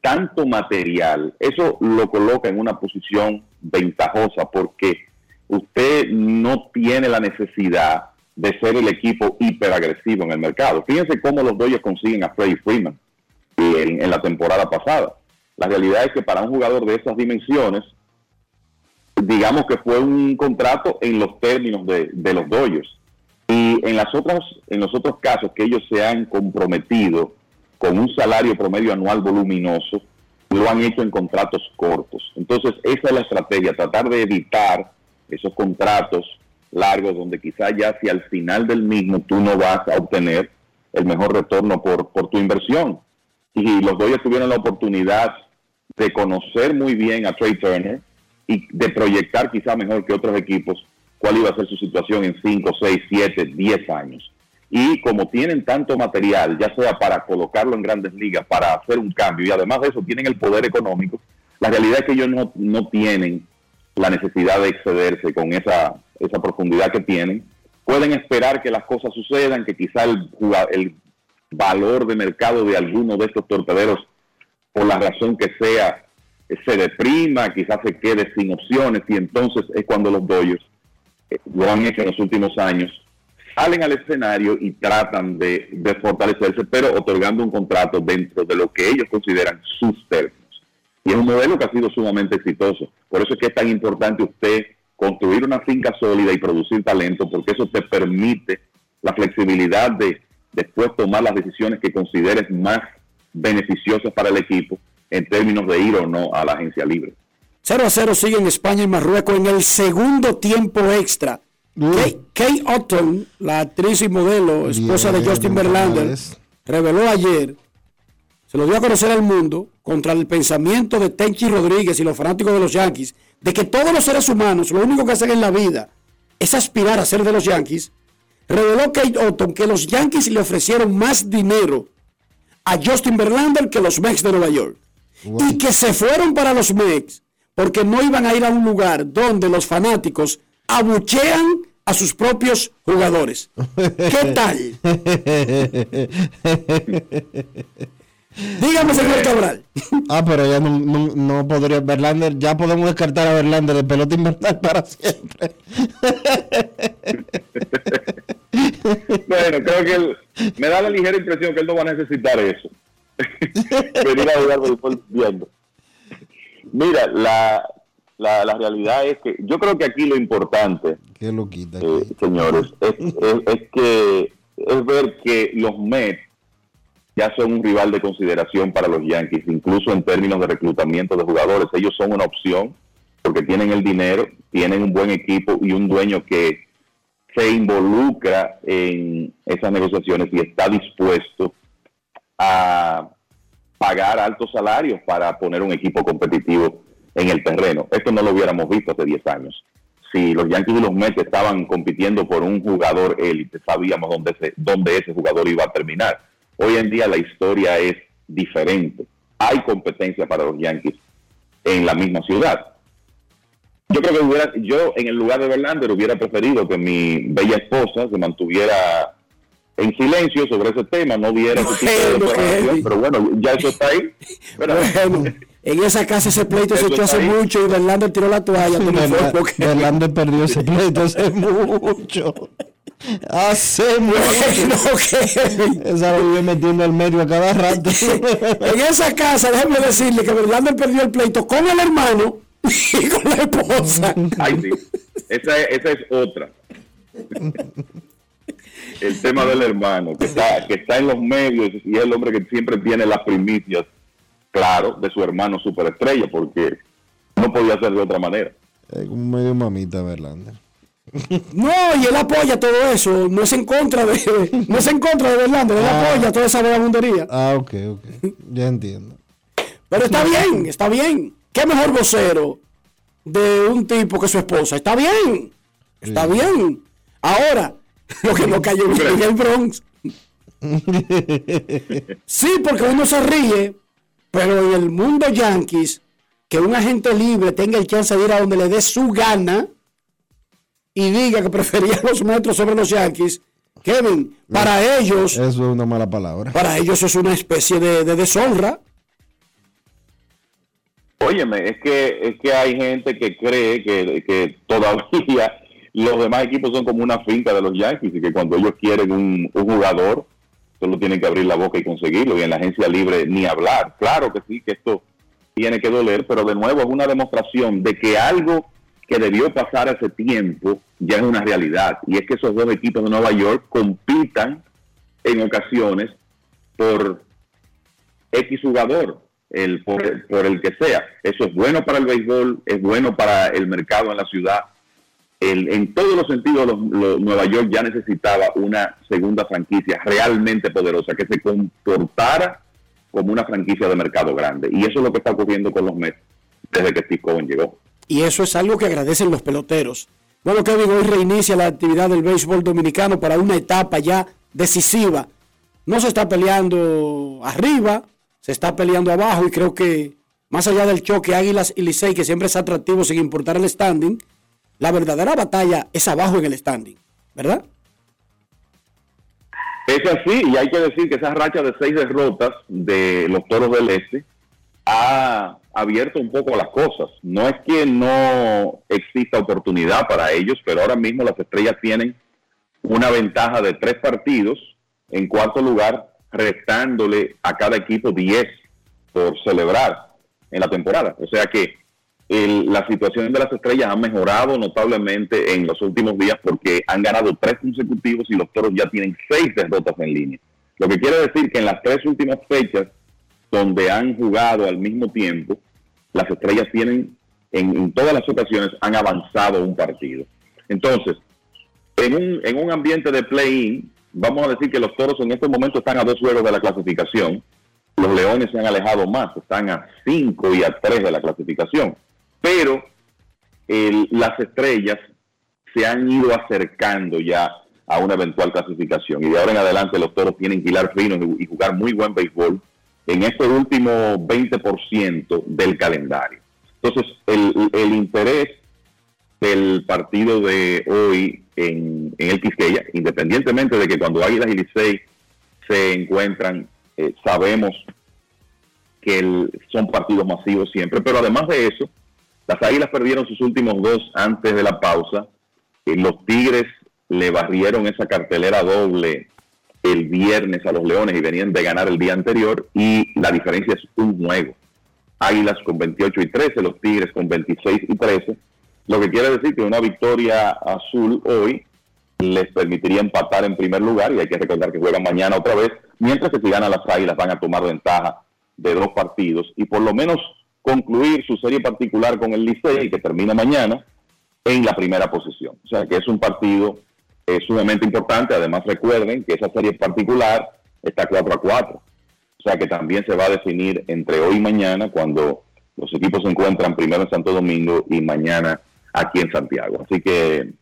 tanto material, eso lo coloca en una posición ventajosa porque usted no tiene la necesidad de ser el equipo hiperagresivo en el mercado. Fíjense cómo los Dodgers consiguen a Freddie Freeman en, en la temporada pasada. La realidad es que para un jugador de esas dimensiones, digamos que fue un contrato en los términos de, los Dodgers. Y en las otras, en los otros casos que ellos se han comprometido con un salario promedio anual voluminoso, lo han hecho en contratos cortos. Entonces, esa es la estrategia, tratar de evitar esos contratos largos donde quizás ya hacia el final del mismo tú no vas a obtener el mejor retorno por, por tu inversión. Y los Dodgers tuvieron la oportunidad de conocer muy bien a Trey Turner y de proyectar quizá mejor que otros equipos cuál iba a ser su situación en 5, 6, 7, 10 años. Y como tienen tanto material, ya sea para colocarlo en grandes ligas, para hacer un cambio, y además de eso tienen el poder económico, la realidad es que ellos no, no tienen la necesidad de excederse con esa, esa profundidad que tienen. Pueden esperar que las cosas sucedan, que quizá el, el valor de mercado de alguno de estos torpederos, por la razón que sea, se deprima, quizás se quede sin opciones, y entonces es cuando los Dodgers eh, lo han hecho en los últimos años, salen al escenario y tratan de fortalecerse, pero otorgando un contrato dentro de lo que ellos consideran sus términos. Y es un modelo que ha sido sumamente exitoso. Por eso es que es tan importante usted construir una finca sólida y producir talento, porque eso te permite la flexibilidad de después tomar las decisiones que consideres más beneficiosas para el equipo en términos de ir o no a la agencia libre. 0 a 0 sigue en España y Marruecos en el segundo tiempo extra. Kay, Kay Otton, la actriz y modelo, esposa de Justin Verlander, reveló ayer, se lo dio a conocer al mundo, contra el pensamiento de Tenchi Rodríguez y los fanáticos de los Yankees, de que todos los seres humanos lo único que hacen en la vida es aspirar a ser de los Yankees, reveló Kate Otton que los Yankees le ofrecieron más dinero a Justin Verlander que los Mets de Nueva York. Y que se fueron para los Mets porque no iban a ir a un lugar donde los fanáticos abuchean a sus propios jugadores. ¿Qué *laughs* tal? Dígame, señor Cabral. Ah, pero ya no, no, no podría Verlander, ya podemos descartar a Verlander de pelota invernal para siempre. *laughs* Bueno, creo que él- me da la ligera impresión que él no va a necesitar eso. *laughs* Venir a jugar béisbol viendo. Mira, la, la, la realidad es que yo creo que aquí lo importante, Qué loquita. eh, señores, es, es- es que es ver que los Mets ya son un rival de consideración para los Yankees, incluso en términos de reclutamiento de jugadores. Ellos son una opción porque tienen el dinero, tienen un buen equipo y un dueño que se involucra en esas negociaciones y está dispuesto a pagar altos salarios para poner un equipo competitivo en el terreno. Esto no lo hubiéramos visto hace 10 años. Si los Yankees y los Mets estaban compitiendo por un jugador élite, sabíamos dónde ese, dónde ese jugador iba a terminar. Hoy en día la historia es diferente. hay competencia para los Yankees en la misma ciudad. Yo creo que hubiera, yo en el lugar de Verlander hubiera preferido que mi bella esposa se mantuviera en silencio sobre ese tema, no viera ese tipo de Bueno, Kevin. pero bueno, ya eso está ahí. Pero- Bueno, en esa casa ese pleito se echó hace ahí. mucho y Verlander tiró la toalla. porque- Verlander perdió ese *laughs* pleito hace mucho. Hace *laughs* mucho. Esa lo vive metiendo al medio a cada rato. *laughs* En esa casa, déjeme decirle que Verlander perdió el pleito con el hermano y con la esposa. Ay, sí. Esa es, esa es otra. El tema del hermano, que está, que está en los medios y es el hombre que siempre tiene las primicias, claro, de su hermano superestrella, porque no podía ser de otra manera. Es como medio mamita Verlander. No, y él apoya todo eso, no es en contra de, *laughs* no es en contra de Verlander, él Ah. apoya toda esa vagabundería. Ah, ok, ok. Ya entiendo. Pero está bien, está bien. ¿Qué mejor vocero de un tipo que su esposa? Está bien, está bien. Ahora, *laughs* lo que no cayó bien en el Bronx. *laughs* Sí, porque uno se ríe, pero en el mundo Yankees, que un agente libre tenga el chance de ir a donde le dé su gana y diga que prefería los metros sobre los Yankees, Kevin, para ellos, Eso es una mala palabra. para ellos es una especie de, de deshonra. Óyeme, es que, es que hay gente que cree que, que todavía los demás equipos son como una finca de los Yankees y que cuando ellos quieren un, un jugador, solo tienen que abrir la boca y conseguirlo. Y en la agencia libre ni hablar. Claro que sí, que esto tiene que doler, pero de nuevo es una demostración de que algo que debió pasar hace tiempo ya es una realidad. Y es que esos dos equipos de Nueva York compitan en ocasiones por X jugador, el, por, por el que sea. Eso es bueno para el béisbol, es bueno para el mercado en la ciudad. El- en todos los sentidos, los- los- Nueva York ya necesitaba una segunda franquicia realmente poderosa, que se comportara como una franquicia de mercado grande. Y eso es lo que está ocurriendo con los Mets desde que Steve Cohen llegó. Y eso es algo que agradecen los peloteros. Bueno, Kevin, hoy reinicia la actividad del béisbol dominicano para una etapa ya decisiva. No se está peleando arriba, se está peleando abajo y creo que más allá del choque Águilas y Licey, que siempre es atractivo sin importar el standing, la verdadera batalla es abajo en el standing, ¿verdad? Es así, y hay que decir que esa racha de seis derrotas de los Toros del Este ha abierto un poco las cosas. No es que no exista oportunidad para ellos, pero ahora mismo las estrellas tienen una ventaja de tres partidos en cuarto lugar, restándole a cada equipo 10 por celebrar en la temporada. O sea que el- la situación de las estrellas ha mejorado notablemente en los últimos días porque han ganado tres consecutivos y los toros ya tienen seis derrotas en línea. Lo que quiere decir que en las tres últimas fechas donde han jugado al mismo tiempo, las estrellas tienen, en, todas las ocasiones, han avanzado un partido. Entonces, en un, en un ambiente de play-in, vamos a decir que los toros en este momento están a dos juegos de la clasificación. Los leones se han alejado más, están a cinco y a tres de la clasificación. Pero las estrellas se han ido acercando ya a una eventual clasificación. Y de ahora en adelante los toros tienen que hilar finos y, jugar muy buen béisbol en este último 20% del calendario. Entonces, el, el interés del partido de hoy en, el Quisqueya, independientemente de que cuando Águilas y Licey se encuentran, eh, sabemos que son partidos masivos siempre, pero además de eso, las Águilas perdieron sus últimos dos antes de la pausa, eh, los Tigres le barrieron esa cartelera doble el viernes a los Leones y venían de ganar el día anterior y la diferencia es un juego. Águilas con 28 y 13, los Tigres con 26 y 13, lo que quiere decir que una victoria azul hoy les permitiría empatar en primer lugar y hay que recordar que juegan mañana otra vez, mientras que si ganan las Águilas van a tomar ventaja de dos partidos y por lo menos concluir su serie particular con el Licey que termina mañana en la primera posición. O sea que es un partido eh, sumamente importante. Además recuerden que esa serie particular está 4 a 4. O sea que también se va a definir entre hoy y mañana cuando los equipos se encuentran primero en Santo Domingo y mañana aquí en Santiago. Así que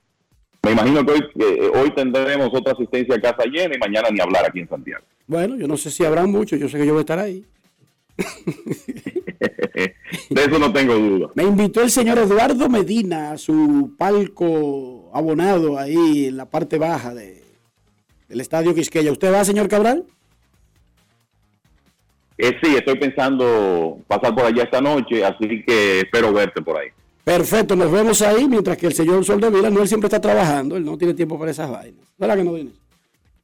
me imagino que hoy, eh, hoy tendremos otra asistencia a casa llena y mañana ni hablar aquí en Santiago. Bueno, yo no sé si habrá mucho, yo sé que yo voy a estar ahí. *laughs* De eso no tengo duda. Me invitó el señor Eduardo Medina a su palco abonado ahí en la parte baja de, del Estadio Quisqueya. ¿Usted va, señor Cabral? Eh, sí, estoy pensando pasar por allá esta noche, así que espero verte por ahí. Perfecto, nos vemos ahí, mientras que el señor Soldevila, no, él siempre está trabajando, él no tiene tiempo para esas vainas. ¿Verdad que no, Dines?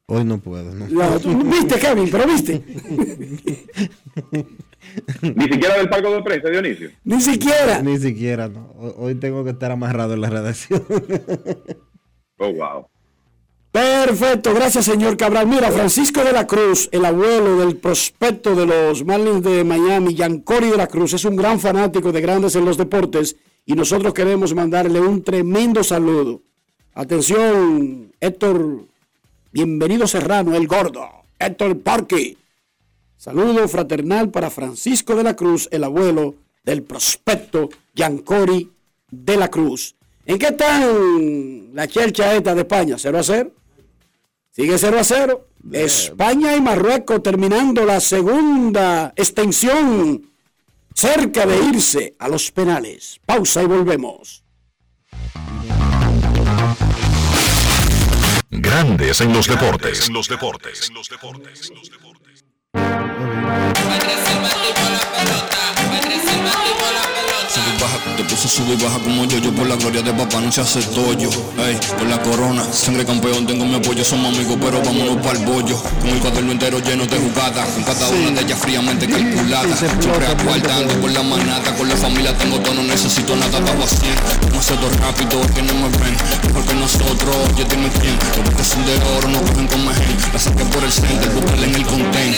Hoy no puedo. No. No, tú- viste, Kevin, pero viste. *laughs* Ni siquiera del palco de prensa, Dionisio. Ni siquiera. Ni siquiera, no. Hoy- Hoy tengo que estar amarrado en la redacción. *laughs* Oh, wow. Perfecto, gracias señor Cabral. Mira, Francisco de la Cruz, el abuelo del prospecto de los Marlins de Miami, Giancori de la Cruz, es un gran fanático de grandes en los deportes y nosotros queremos mandarle un tremendo saludo. Atención, Héctor, bienvenido Serrano, el gordo, Héctor Parque. Saludo fraternal para Francisco de la Cruz, el abuelo del prospecto Giancori de la Cruz. ¿En qué están la chelcha esta de España? ¿0 a 0? Sigue 0 a 0. España y Marruecos terminando la segunda extensión cerca de irse a los penales. Pausa y volvemos. Grandes en los deportes. En los deportes. En los deportes. Sube puse sube y baja como yo, yo por la gloria de papá no se hace tollo. Ey, con la corona, sangre campeón, tengo mi apoyo, somos amigos, pero vámonos para el bollo. Con el cuaderno entero lleno de jugadas, con cada una de ellas fríamente calculada. Siempre aguardando por la manata, con la familia tengo todo, no necesito nada, bajo a 100. Demasiado rápido, que no me ven, mejor que nosotros, oye dime quién. Los que son de oro no cogen con mejen, la saqué por el center, búscala en el content.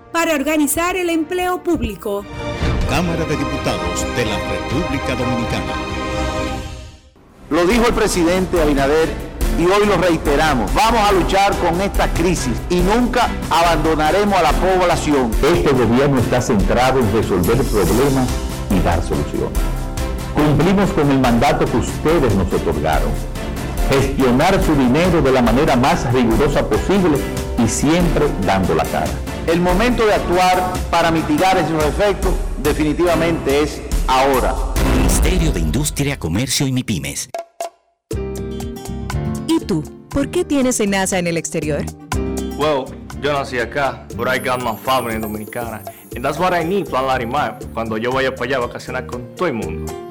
para organizar el empleo público. Cámara de Diputados de la República Dominicana. Lo dijo el presidente Abinader y hoy lo reiteramos. Vamos a luchar con esta crisis y nunca abandonaremos a la población. Este gobierno está centrado en resolver problemas y dar soluciones. Cumplimos con el mandato que ustedes nos otorgaron. Gestionar su dinero de la manera más rigurosa posible y siempre dando la cara. El momento de actuar para mitigar esos efectos definitivamente es ahora. Ministerio de Industria, Comercio y MIPIMES. ¿Y tú? ¿Por qué tienes enaza en el exterior? Well, yo nací acá, but I got my family dominicana. And that's what I need, Plan Larimar, cuando yo vaya para allá a vacacionar con todo el mundo.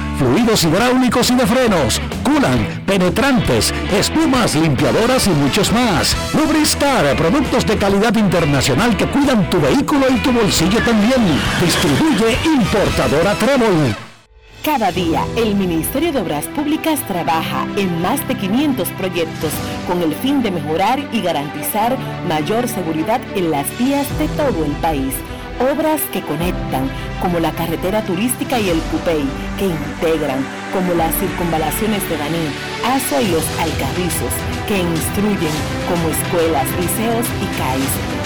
fluidos hidráulicos y de frenos, culan, penetrantes, espumas, limpiadoras y muchos más. Lubristar, productos de calidad internacional que cuidan tu vehículo y tu bolsillo también. Distribuye importadora Trébol. Cada día, el Ministerio de Obras Públicas trabaja en más de 500 proyectos con el fin de mejorar y garantizar mayor seguridad en las vías de todo el país obras que conectan, como la carretera turística y el Cupey, que integran, como las circunvalaciones de Daní, Aso y los Alcarrizos, que instruyen, como escuelas, liceos y CAIS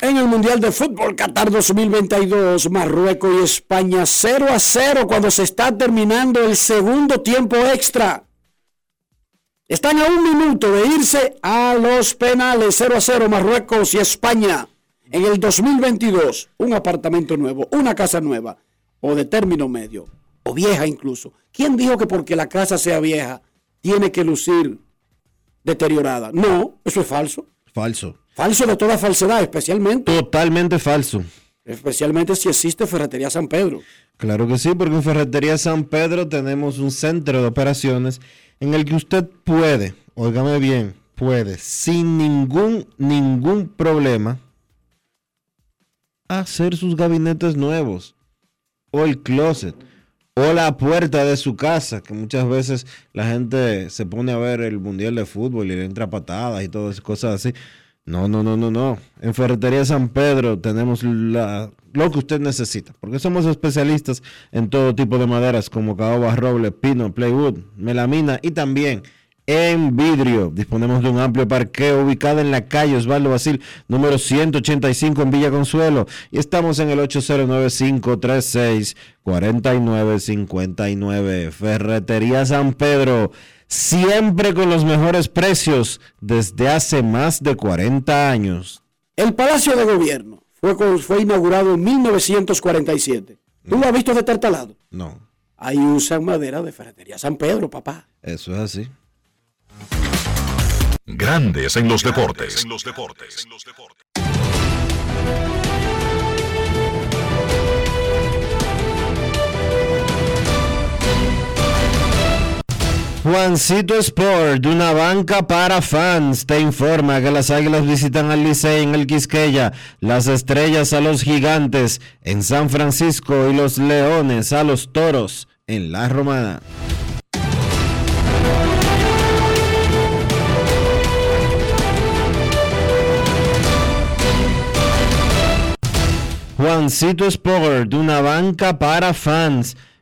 el Mundial de Fútbol Qatar 2022, Marruecos y España 0 a 0 cuando se está terminando el segundo tiempo extra. Están a un minuto de irse a los penales 0 a 0 Marruecos y España. En el 2022, un apartamento nuevo, una casa nueva, o de término medio, o vieja incluso. ¿Quién dijo que porque la casa sea vieja tiene que lucir deteriorada? No, eso es falso. Falso. Falso de toda falsedad, especialmente. Totalmente falso. Especialmente si existe Ferretería San Pedro. Claro que sí, porque en Ferretería San Pedro tenemos un centro de operaciones en el que usted puede, óigame bien, puede, sin ningún, ningún problema, hacer sus gabinetes nuevos, o el closet, o la puerta de su casa, que muchas veces la gente se pone a ver el Mundial de Fútbol y le entra patadas y todas esas cosas así. No, no, no, no, no. En Ferretería San Pedro tenemos la, lo que usted necesita, porque somos especialistas en todo tipo de maderas como caoba, roble, pino, plywood, melamina y también en vidrio. Disponemos de un amplio parqueo ubicado en la calle Osvaldo Basil, número 185 en Villa Consuelo. Y estamos en el 809-536-4959. Ferretería San Pedro siempre con los mejores precios desde hace más de 40 años. El Palacio de Gobierno fue, fue inaugurado en 1947. ¿Tú lo has visto de lado? No. Ahí usan madera de ferretería San Pedro, papá. Eso es así. Grandes en los deportes. En los deportes. En los deportes. Juancito Sport, una banca para fans, te informa que las águilas visitan al Licey en el Quisqueya, las estrellas a los gigantes en San Francisco y los leones a los toros en la Romana. Juancito Sport, una banca para fans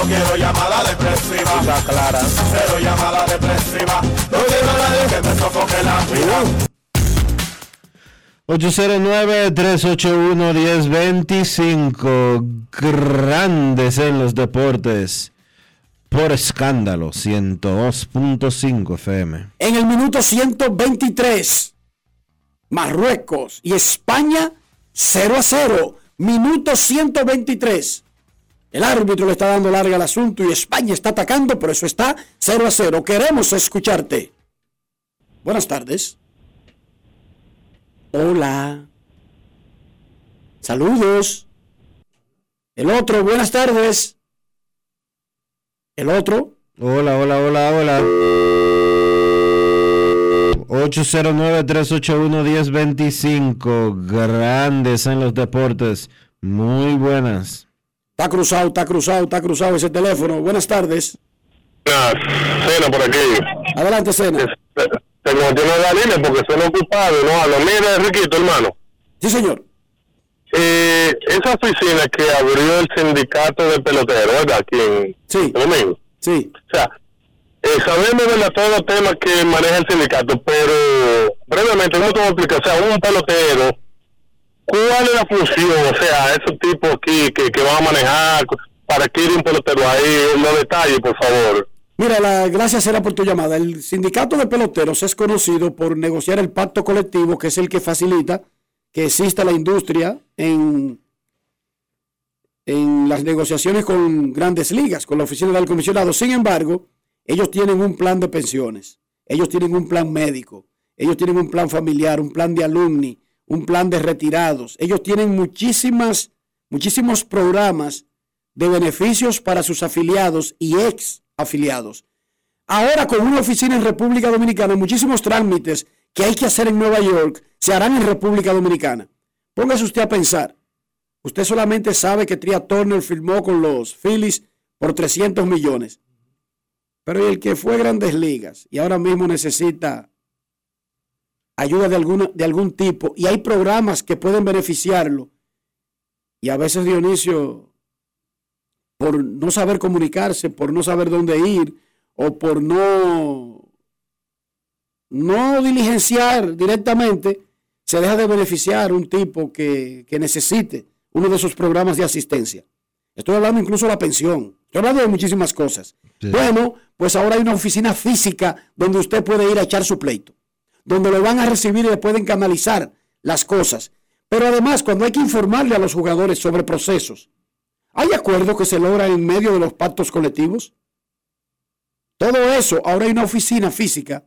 No quiero llamada depresiva. Está clara. Cero llamada depresiva. No quiero a nadie que me sofoque la vida. 809-381-1025. Grandes en los deportes. Por escándalo, 102.5 FM. En el minuto 123, Marruecos y España 0 a 0. Minuto 123. El árbitro le está dando larga al asunto y España está atacando, por eso está 0 a 0. Queremos escucharte. Buenas tardes. Hola. Saludos. El otro, buenas tardes. El otro. Hola, hola, hola, hola. 809-381-1025. Grandes en los deportes. Muy buenas. Está cruzado, está cruzado, está cruzado ese teléfono. Buenas tardes. Cena por aquí. Adelante, Cena. Se me tiene la línea porque son ocupados, ¿no? A lo mira, Riquito, hermano. Sí, señor. Eh, esa oficina que abrió el sindicato de peloteros, ¿verdad? Aquí en sí. Domingo. Sí. O sea, eh, sabemos de todos los temas que maneja el sindicato, pero brevemente, ¿cómo te voy a explicar? O sea, un pelotero, ¿cuál es la función? O sea, esos tipos aquí que, que van a manejar, para que ir un pelotero ahí, los detalles, por favor. Mira, la, gracias era por tu llamada. El sindicato de peloteros es conocido por negociar el pacto colectivo, que es el que facilita que exista la industria en, en las negociaciones con grandes ligas, con la oficina del comisionado. Sin embargo, ellos tienen un plan de pensiones, ellos tienen un plan médico, ellos tienen un plan familiar, un plan de alumni, un plan de retirados. Ellos tienen muchísimas, muchísimos programas de beneficios para sus afiliados y ex afiliados. Ahora con una oficina en República Dominicana, muchísimos trámites que hay que hacer en Nueva York se harán en República Dominicana. Póngase usted a pensar. Usted solamente sabe que Tria Turner firmó con los Phillies por 300 millones. Pero el que fue Grandes Ligas y ahora mismo necesita ayuda de, alguna, de algún tipo y hay programas que pueden beneficiarlo. Y a veces Dionisio, por no saber comunicarse, por no saber dónde ir o por no no diligenciar directamente, se deja de beneficiar un tipo que, que, necesite uno de esos programas de asistencia. Estoy hablando incluso de la pensión. Estoy hablando de muchísimas cosas. Sí. Bueno, pues ahora hay una oficina física donde usted puede ir a echar su pleito, donde lo van a recibir y le pueden canalizar las cosas. Pero además, cuando hay que informarle a los jugadores sobre procesos, ¿hay acuerdos que se logran en medio de los pactos colectivos? Todo eso, ahora hay una oficina física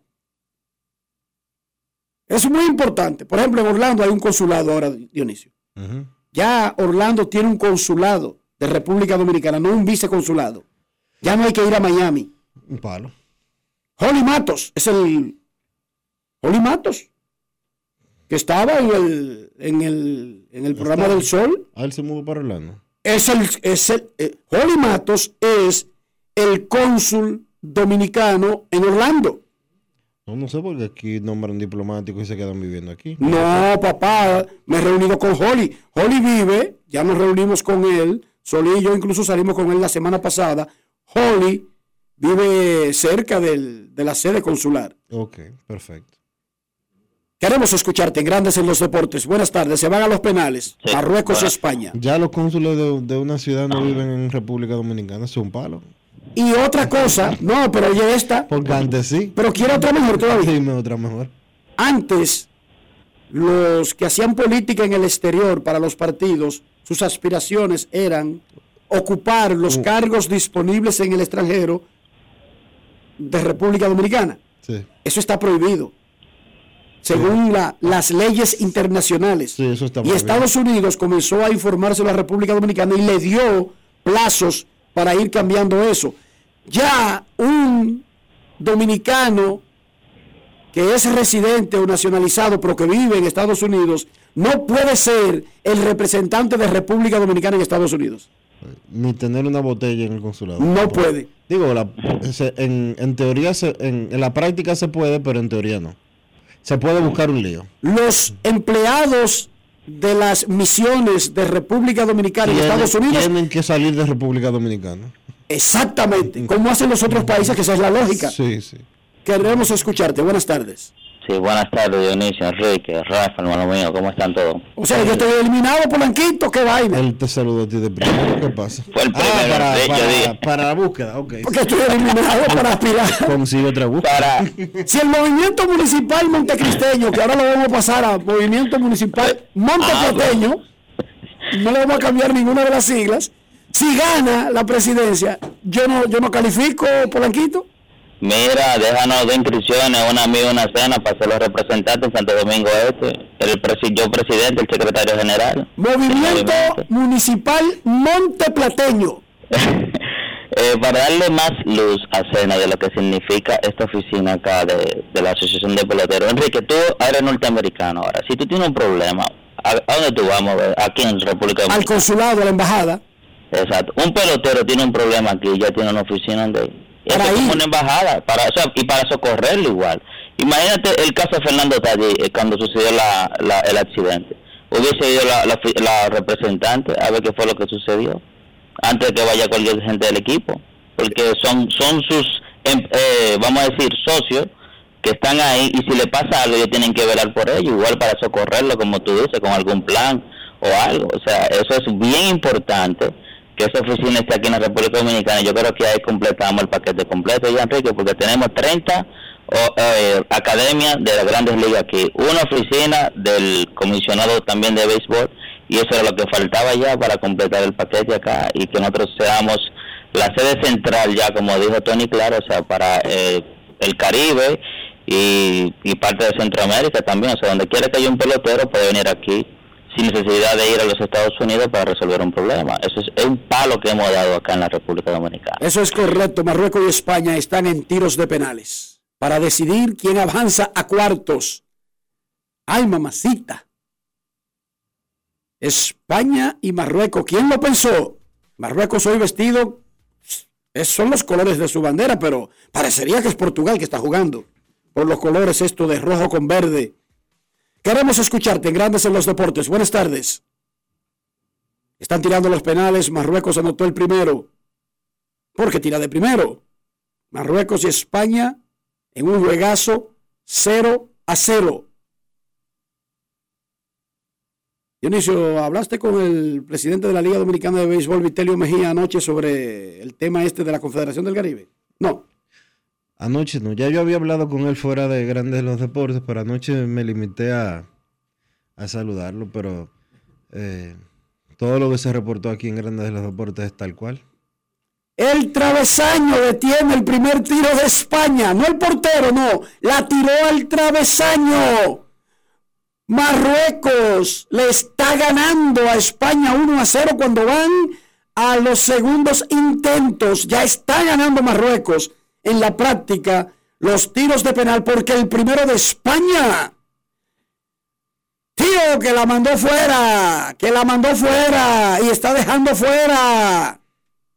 es muy importante. Por ejemplo, en Orlando hay un consulado ahora, Dionisio. Uh -huh. Ya Orlando tiene un consulado de República Dominicana, no un viceconsulado. Ya no hay que ir a Miami. Un palo. Holly Matos es el. Holly Matos. Que estaba en el, en el, en el programa del Sol. Ah, él se mudó para Orlando. Es el. Es el eh, Holly Matos es el cónsul dominicano en Orlando. No, no sé porque aquí nombran diplomáticos y se quedan viviendo aquí. No, papá, me he reunido con Holly. Holly vive, ya nos reunimos con él. Sol y yo incluso salimos con él la semana pasada. Holly vive cerca del, de la sede consular. Ok, perfecto. Queremos escucharte en Grandes en los Deportes. Buenas tardes. Se van a los penales. Sí, Marruecos bueno. y España. Ya los cónsules de, de, una ciudad no viven en República Dominicana. Es un palo. Y otra cosa, no, pero oye esta. Porque antes sí. Pero quiero otra mejor todavía. Dime otra mejor. Antes, los que hacían política en el exterior para los partidos, sus aspiraciones eran ocupar los uh. cargos disponibles en el extranjero de República Dominicana. Sí. Eso está prohibido. Según la, las leyes internacionales. Sí, eso está y Estados Unidos comenzó a informarse a la República Dominicana y le dio plazos para ir cambiando eso. Ya un dominicano que es residente o nacionalizado, pero que vive en Estados Unidos, no puede ser el representante de República Dominicana en Estados Unidos. Ni tener una botella en el consulado. No puede. Digo, la, en, en, teoría, se, en, en la práctica se puede, pero en teoría no. Se puede buscar un lío. Los empleados de las misiones de República Dominicana y Estados Unidos tienen que salir de República Dominicana. Exactamente, como hacen los otros países, que esa es la lógica. Sí, sí. Queremos escucharte. Buenas tardes. Sí, buenas tardes, Dionisio, Enrique, Rafa, hermano mío, ¿cómo están todos? O sea, yo estoy eliminado, Polanquito, qué vaina. Él te saludó a ti de primero, ¿qué pasa? Fue el Ah, primero, para, sí, yo para- dije. para la búsqueda, ok. Porque estoy eliminado para aspirar. *laughs* Consigue otra búsqueda. Si el movimiento municipal montecristeño, que ahora lo vamos a pasar a movimiento municipal monteplateño, no le vamos a cambiar ninguna de las siglas. Si gana la presidencia, yo no, yo no califico, Polanquito. Mira, déjanos de inscripciones, una amiga, una cena para ser los representantes en Santo Domingo Este, el presi- yo presidente, el secretario general. Movimiento municipal monteplateño. *laughs* Eh, para darle más luz a Cena de lo que significa esta oficina acá de, de la Asociación de Peloteros. Enrique, tú eres norteamericano ahora. Si tú tienes un problema, ¿a, a dónde tú vamos? Aquí en República Al Dominicana. consulado, a la embajada. Exacto. Un pelotero tiene un problema aquí, ya tiene una oficina donde... Eso es como una embajada, para, o sea, y para socorrerlo igual. Imagínate el caso de Fernando Tallí, eh, cuando sucedió la, la- el accidente. Hubiese ido la, la representante a ver qué fue lo que sucedió, antes de que vaya cualquier gente del equipo. Porque son, son sus, em- eh, vamos a decir, socios que están ahí y si le pasa algo ellos tienen que velar por ello, igual para socorrerlo, como tú dices, con algún plan o algo. O sea, eso es bien importante que esa oficina esté aquí en la República Dominicana. Yo creo que ahí completamos el paquete completo, ya Enrique, porque tenemos 30 o, eh, academias de las grandes ligas aquí, una oficina del comisionado también de béisbol, y eso era lo que faltaba ya para completar el paquete acá y que nosotros seamos la sede central ya, como dijo Tony Claro, o sea, para eh, el Caribe y, y parte de Centroamérica también, o sea, donde quiera que haya un pelotero puede venir aquí sin necesidad de ir a los Estados Unidos para resolver un problema. Eso es, un palo que hemos dado acá en la República Dominicana. Eso es correcto. Marruecos y España están en tiros de penales para decidir quién avanza a cuartos. Ay, mamacita. España y Marruecos. ¿Quién lo pensó? Marruecos hoy vestido es- son los colores de su bandera, pero parecería que es Portugal que está jugando por los colores esto de rojo con verde. Queremos escucharte Grandes en los Deportes. Buenas tardes. Están tirando los penales. Marruecos anotó el primero. Porque tira de primero. Marruecos y España en un juegazo 0 a 0. Dionisio, ¿hablaste con el presidente de la Liga Dominicana de Béisbol, Vitelio Mejía, anoche sobre el tema este de la Confederación del Caribe? No. Anoche no, ya yo había hablado con él fuera de Grandes de los Deportes, pero anoche me limité a, a saludarlo, pero eh, todo lo que se reportó aquí en Grandes de los Deportes es tal cual. El travesaño detiene el primer tiro de España. No el portero, no. La tiró al travesaño. Marruecos le está ganando a España 1 a 0 cuando van a los segundos intentos. Ya está ganando Marruecos en la práctica los tiros de penal porque el primero de España. Tío, que la mandó fuera, que la mandó fuera y está dejando fuera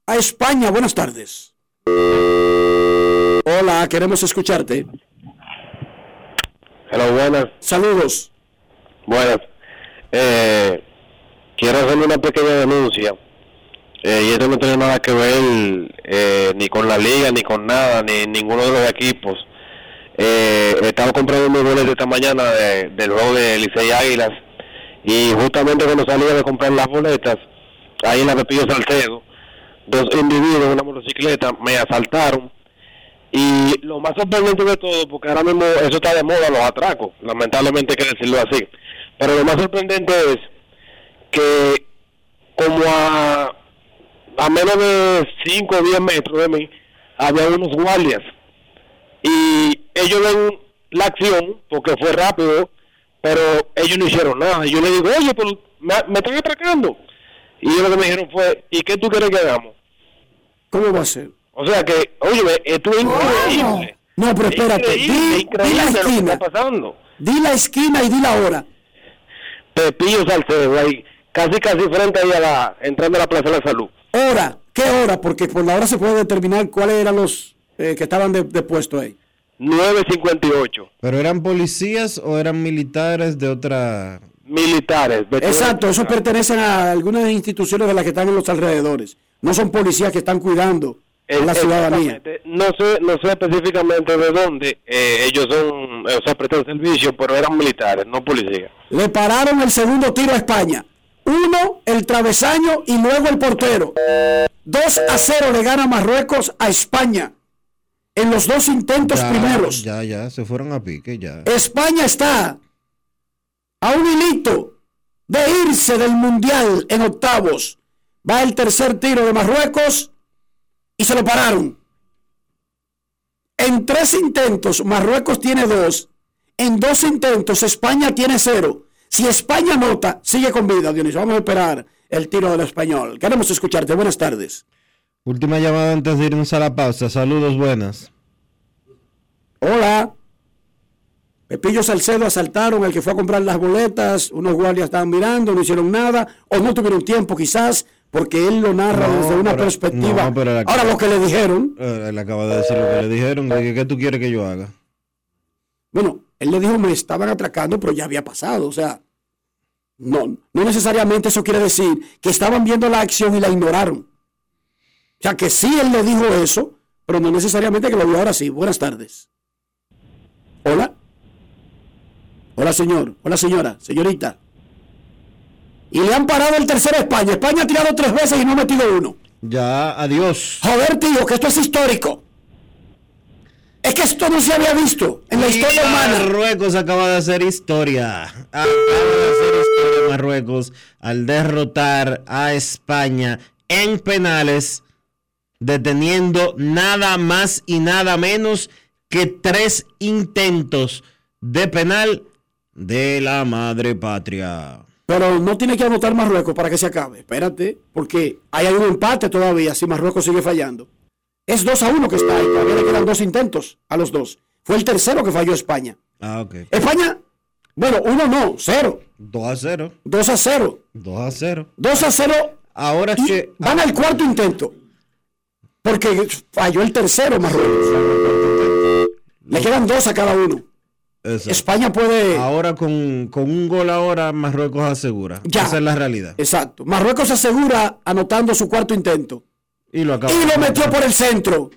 a España. Buenas tardes. Hola, queremos escucharte. Hello, buenas. Saludos. Buenas. Eh, quiero hacer una pequeña denuncia. Eh, y esto no tiene nada que ver eh, ni con la liga, ni con nada, ni ninguno de los equipos. Eh, estaba comprando mis boletos esta mañana de- del juego de Licey Águilas y justamente cuando salía de comprar las boletas, ahí en la Pepillo Salcedo, dos individuos en una motocicleta me asaltaron y lo más sorprendente de todo, porque ahora mismo eso está de moda, los atracos, lamentablemente hay que decirlo así, pero lo más sorprendente es que como a, a menos de 5 o 10 metros de mí había unos guardias y ellos ven la acción porque fue rápido, pero ellos no hicieron nada. Y yo le digo, oye, pero me, me están atracando. Y ellos lo que me dijeron fue, ¿y qué tú quieres que hagamos? ¿Cómo va a ser? O sea que, oye, esto es increíble. No, pero espérate. Di, Increíble, di increíble la esquina. está pasando. Di la esquina y di la hora. Pepillo Salcedo, ahí, casi casi frente ahí a la, entrando a la Plaza de la Salud. Hora. ¿Qué hora? Porque por la hora se puede determinar cuáles eran los eh, que estaban de, de puesto ahí. 958. ¿Pero eran policías o eran militares de otra...? Militares. Exacto, esos pertenecen a algunas instituciones de las que están en los alrededores. No son policías que están cuidando la ciudadanía. Exactamente. No sé, no sé específicamente de dónde eh, ellos son, eh, o sea, prestan servicio, pero eran militares, no policías. Le pararon el segundo tiro a España. Uno, el travesaño y luego el portero. 2 a 0 le gana Marruecos a España. En los dos intentos Ya, primeros. Ya, ya, se fueron a pique, ya. España está a un hilito de irse del Mundial en octavos. Va el tercer tiro de Marruecos y se lo pararon. En tres intentos, Marruecos tiene dos. En dos intentos, España tiene cero. Si España anota, sigue con vida, Dionisio. Vamos a esperar el tiro del español. Queremos escucharte. Buenas tardes. Última llamada antes de irnos a la pausa. Saludos, buenas. Hola. Pepillo Salcedo asaltaron al que fue a comprar las boletas, unos guardias estaban mirando, no hicieron nada, o no tuvieron tiempo quizás, porque él lo narra No, desde una pero- perspectiva. no, Ahora lo que le dijeron, Eh, Él acaba de decir lo que le dijeron. ¿Qué tú quieres que yo haga? bueno, él le dijo me estaban atracando, pero ya había pasado, o sea, no, no necesariamente eso quiere decir que estaban viendo la acción y la ignoraron. O sea, que sí él le dijo eso, pero no necesariamente que lo vio ahora sí. Buenas tardes. Hola. Hola, señor. Hola, señora. Señorita. Y le han parado el tercero a España. España ha tirado tres veces y no ha metido uno. Ya, adiós. Joder, tío, que esto es histórico. Es que esto no se había visto en la Y historia humana. Marruecos acaba de hacer historia. Acaba de hacer historia Marruecos al derrotar a España en penales, deteniendo nada más y nada menos que tres intentos de penal de la madre patria. Pero no tiene que anotar Marruecos para que se acabe. Espérate, porque ahí hay un empate todavía si Marruecos sigue fallando. Es 2 a 1 que está ahí. Todavía le quedan dos intentos a los dos. Fue el tercero que falló España. Ah, ok. España, bueno, uno no, cero. 2 a 0. 2 a 0. 2 a 0. 2 a 0. Ahora es que. Van al cuarto intento. Porque falló el tercero Marruecos. Le quedan dos a cada uno. Exacto. España puede. Ahora con, con un gol ahora Marruecos asegura. Ya. Esa es la realidad. Exacto. Marruecos asegura anotando su cuarto intento. Y lo Y metió por el centro.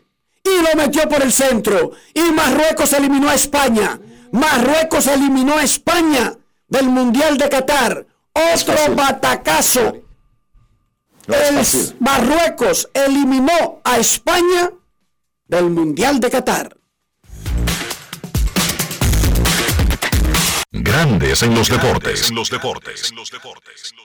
Y lo metió por el centro. Y Marruecos eliminó a España. Marruecos eliminó a España del Mundial de Qatar. Otro batacazo. El Marruecos eliminó a España del Mundial de Qatar. Grandes en los deportes. En los deportes. En los deportes.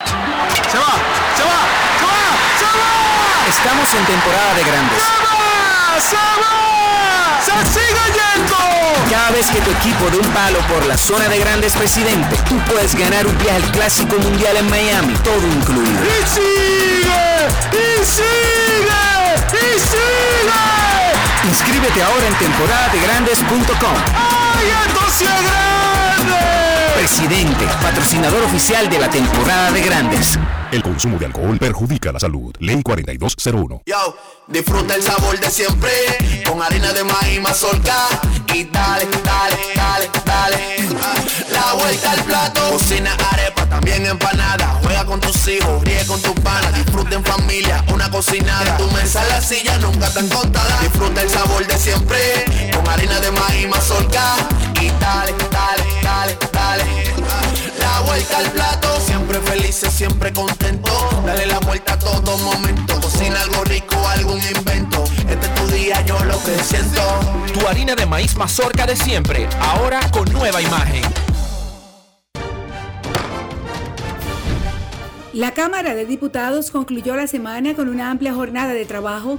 Se va, se va, se va, se va. Estamos en temporada de grandes. ¡Se va! ¡Se va! ¡Se sigue yendo! Cada vez que tu equipo de un palo por la zona de grandes presidente, tú puedes ganar un viaje al Clásico Mundial en Miami, todo incluido. ¡Y sigue! ¡Y sigue! ¡Y sigue! Inscríbete ahora en temporadadegrandes.com. ¡Ay, esto sí es grande! Presidente, patrocinador oficial de la temporada de grandes. El consumo de alcohol perjudica la salud. Ley 4201. Yo, disfruta el sabor de siempre con harina de maíz mazorca y dale, dale, dale, dale. La vuelta al plato, cocina arepa, también empanada. Juega con tus hijos, ríe con tus panas, disfruta en familia, una cocinada. Tu mesa en la silla nunca tan contada. Disfruta el sabor de siempre con harina de maíz mazorca y dale, dale, dale, dale. La vuelta al plato, siempre felices, siempre contento. Dale la vuelta a todo momento. Cocina algo rico, algún invento. Este es tu día, yo lo que siento. Tu harina de maíz mazorca de siempre, ahora con nueva imagen. La Cámara de Diputados concluyó la semana con una amplia jornada de trabajo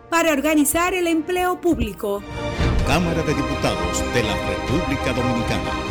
para organizar el empleo público. Cámara de Diputados de la República Dominicana.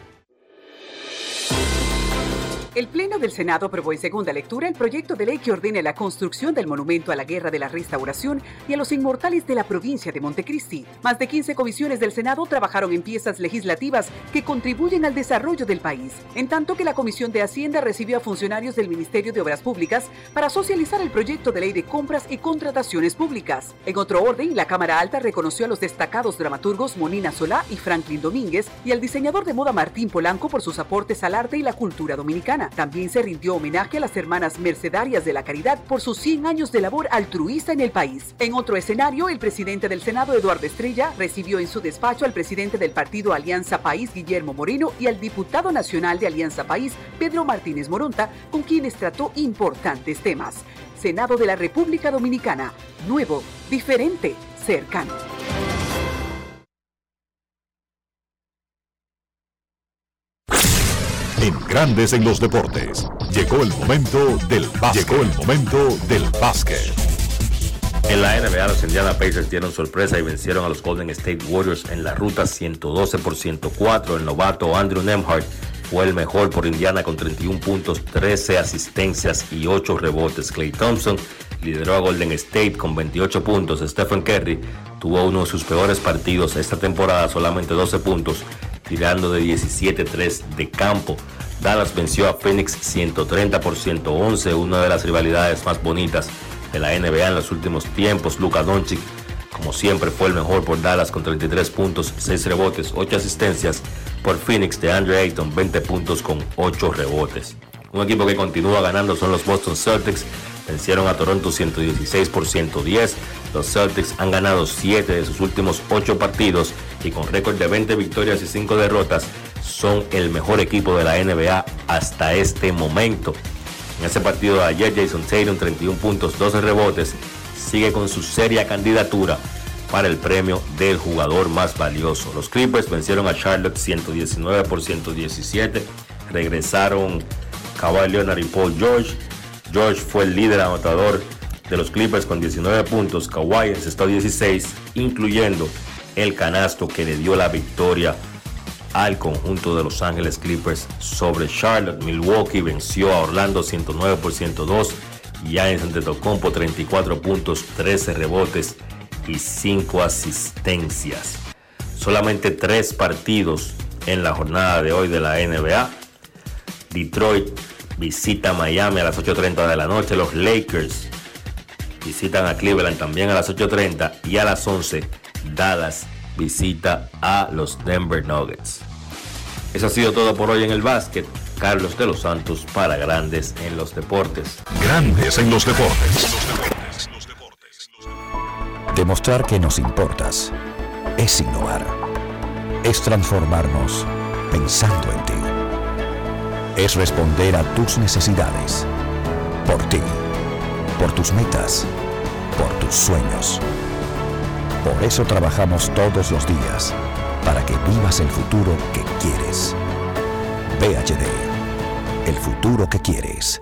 El Pleno del Senado aprobó en segunda lectura el proyecto de ley que ordene la construcción del Monumento a la Guerra de la Restauración y a los Inmortales de la provincia de Montecristi. Más de 15 comisiones del Senado trabajaron en piezas legislativas que contribuyen al desarrollo del país, en tanto que la Comisión de Hacienda recibió a funcionarios del Ministerio de Obras Públicas para socializar el proyecto de ley de compras y contrataciones públicas. En otro orden, la Cámara Alta reconoció a los destacados dramaturgos Monina Solá y Franklin Domínguez y al diseñador de moda Martín Polanco por sus aportes al arte y la cultura dominicana. También se rindió homenaje a las hermanas mercedarias de la caridad por sus 100 años de labor altruista en el país. En otro escenario, el presidente del Senado, Eduardo Estrella, recibió en su despacho al presidente del partido Alianza País, Guillermo Moreno, y al diputado nacional de Alianza País, Pedro Martínez Moronta, con quienes trató importantes temas. Senado de la República Dominicana, nuevo, diferente, cercano. Grandes en los Deportes. Llegó el momento del básquet. Llegó el momento del básquet. En la NBA, los Indiana Pacers dieron sorpresa y vencieron a los Golden State Warriors en la ruta 112 por 104. El novato Andrew Nemhart fue el mejor por Indiana con 31 puntos, 13 asistencias y 8 rebotes. Clay Thompson lideró a Golden State con 28 puntos. Stephen Curry tuvo uno de sus peores partidos esta temporada, solamente 12 puntos tirando de 17-3 de campo. Dallas venció a Phoenix 130 por 111, una de las rivalidades más bonitas de la NBA en los últimos tiempos. Luka Doncic, como siempre, fue el mejor por Dallas con 33 puntos, 6 rebotes, 8 asistencias. Por Phoenix de Andre Ayton, 20 puntos con 8 rebotes. Un equipo que continúa ganando son los Boston Celtics. Vencieron a Toronto 116 por 110. Los Celtics han ganado 7 de sus últimos 8 partidos y con récord de 20 victorias y 5 derrotas son el mejor equipo de la NBA hasta este momento. En ese partido de ayer Jason Tatum 31 puntos, 12 rebotes, sigue con su seria candidatura para el premio del jugador más valioso. Los Clippers vencieron a Charlotte 119 por 117. Regresaron Kawhi Leonard y Paul George. George fue el líder anotador de los Clippers con 19 puntos. Kawhi encestó 16, incluyendo el canasto que le dio la victoria al conjunto de Los Ángeles Clippers sobre Charlotte. Milwaukee venció a Orlando 109 por 102. Giannis Antetokounmpo 34 puntos, 13 rebotes y 5 asistencias. Solamente 3 partidos en la jornada de hoy de la NBA. Detroit visita Miami a las 8.30 de la noche. Los Lakers visitan a Cleveland también a las 8.30 y a las 11 Dallas visita a los Denver Nuggets. Eso ha sido todo por hoy en el básquet. Carlos de los Santos para Grandes en los Deportes. Grandes en los Deportes. Demostrar que nos importas es innovar. Es transformarnos pensando en ti. Es responder a tus necesidades. Por ti. Por tus metas. Por tus sueños. Por eso trabajamos todos los días. Para que vivas el futuro que quieres. VHD. El futuro que quieres.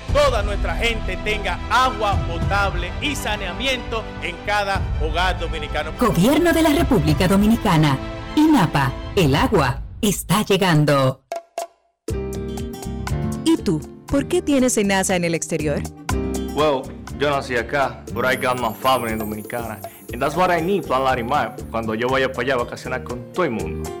toda nuestra gente tenga agua potable y saneamiento en cada hogar dominicano. Gobierno de la República Dominicana. INAPA, el agua está llegando. ¿Y tú? ¿Por qué tienes NASA en el exterior? Well, yo nací acá, but I got my family dominicana. And that's what I need, Plan Larimar, cuando yo vaya para allá a vacacionar con todo el mundo.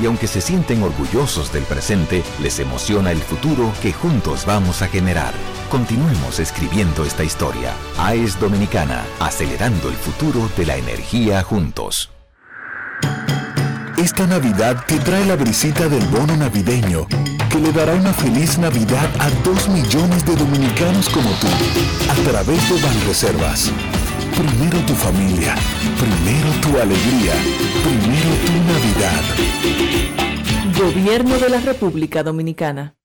Y aunque se sienten orgullosos del presente, les emociona el futuro que juntos vamos a generar. Continuemos escribiendo esta historia. AES Dominicana, acelerando el futuro de la energía juntos. Esta Navidad te trae la brisita del bono navideño, que le dará una feliz Navidad a dos millones de dominicanos como tú, a través de Banreservas. Primero tu familia, primero tu alegría, primero tu Navidad. Gobierno de la República Dominicana.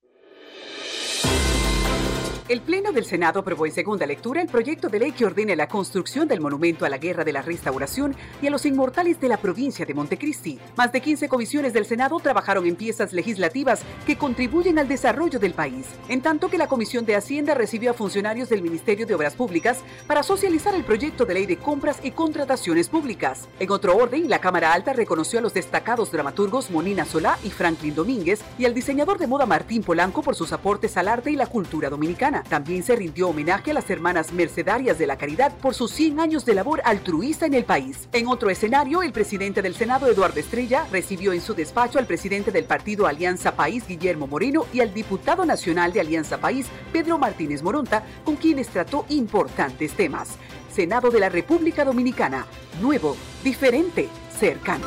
El Pleno del Senado aprobó en segunda lectura el proyecto de ley que ordena la construcción del monumento a la Guerra de la Restauración y a los inmortales de la provincia de Montecristi. Más de 15 comisiones del Senado trabajaron en piezas legislativas que contribuyen al desarrollo del país, en tanto que la Comisión de Hacienda recibió a funcionarios del Ministerio de Obras Públicas para socializar el proyecto de ley de compras y contrataciones públicas. En otro orden, la Cámara Alta reconoció a los destacados dramaturgos Monina Solá y Franklin Domínguez y al diseñador de moda Martín Polanco por sus aportes al arte y la cultura dominicana. También se rindió homenaje a las hermanas mercedarias de la caridad por sus 100 años de labor altruista en el país. En otro escenario, el presidente del Senado, Eduardo Estrella, recibió en su despacho al presidente del partido Alianza País, Guillermo Moreno, y al diputado nacional de Alianza País, Pedro Martínez Moronta, con quienes trató importantes temas. Senado de la República Dominicana, nuevo, diferente, cercano.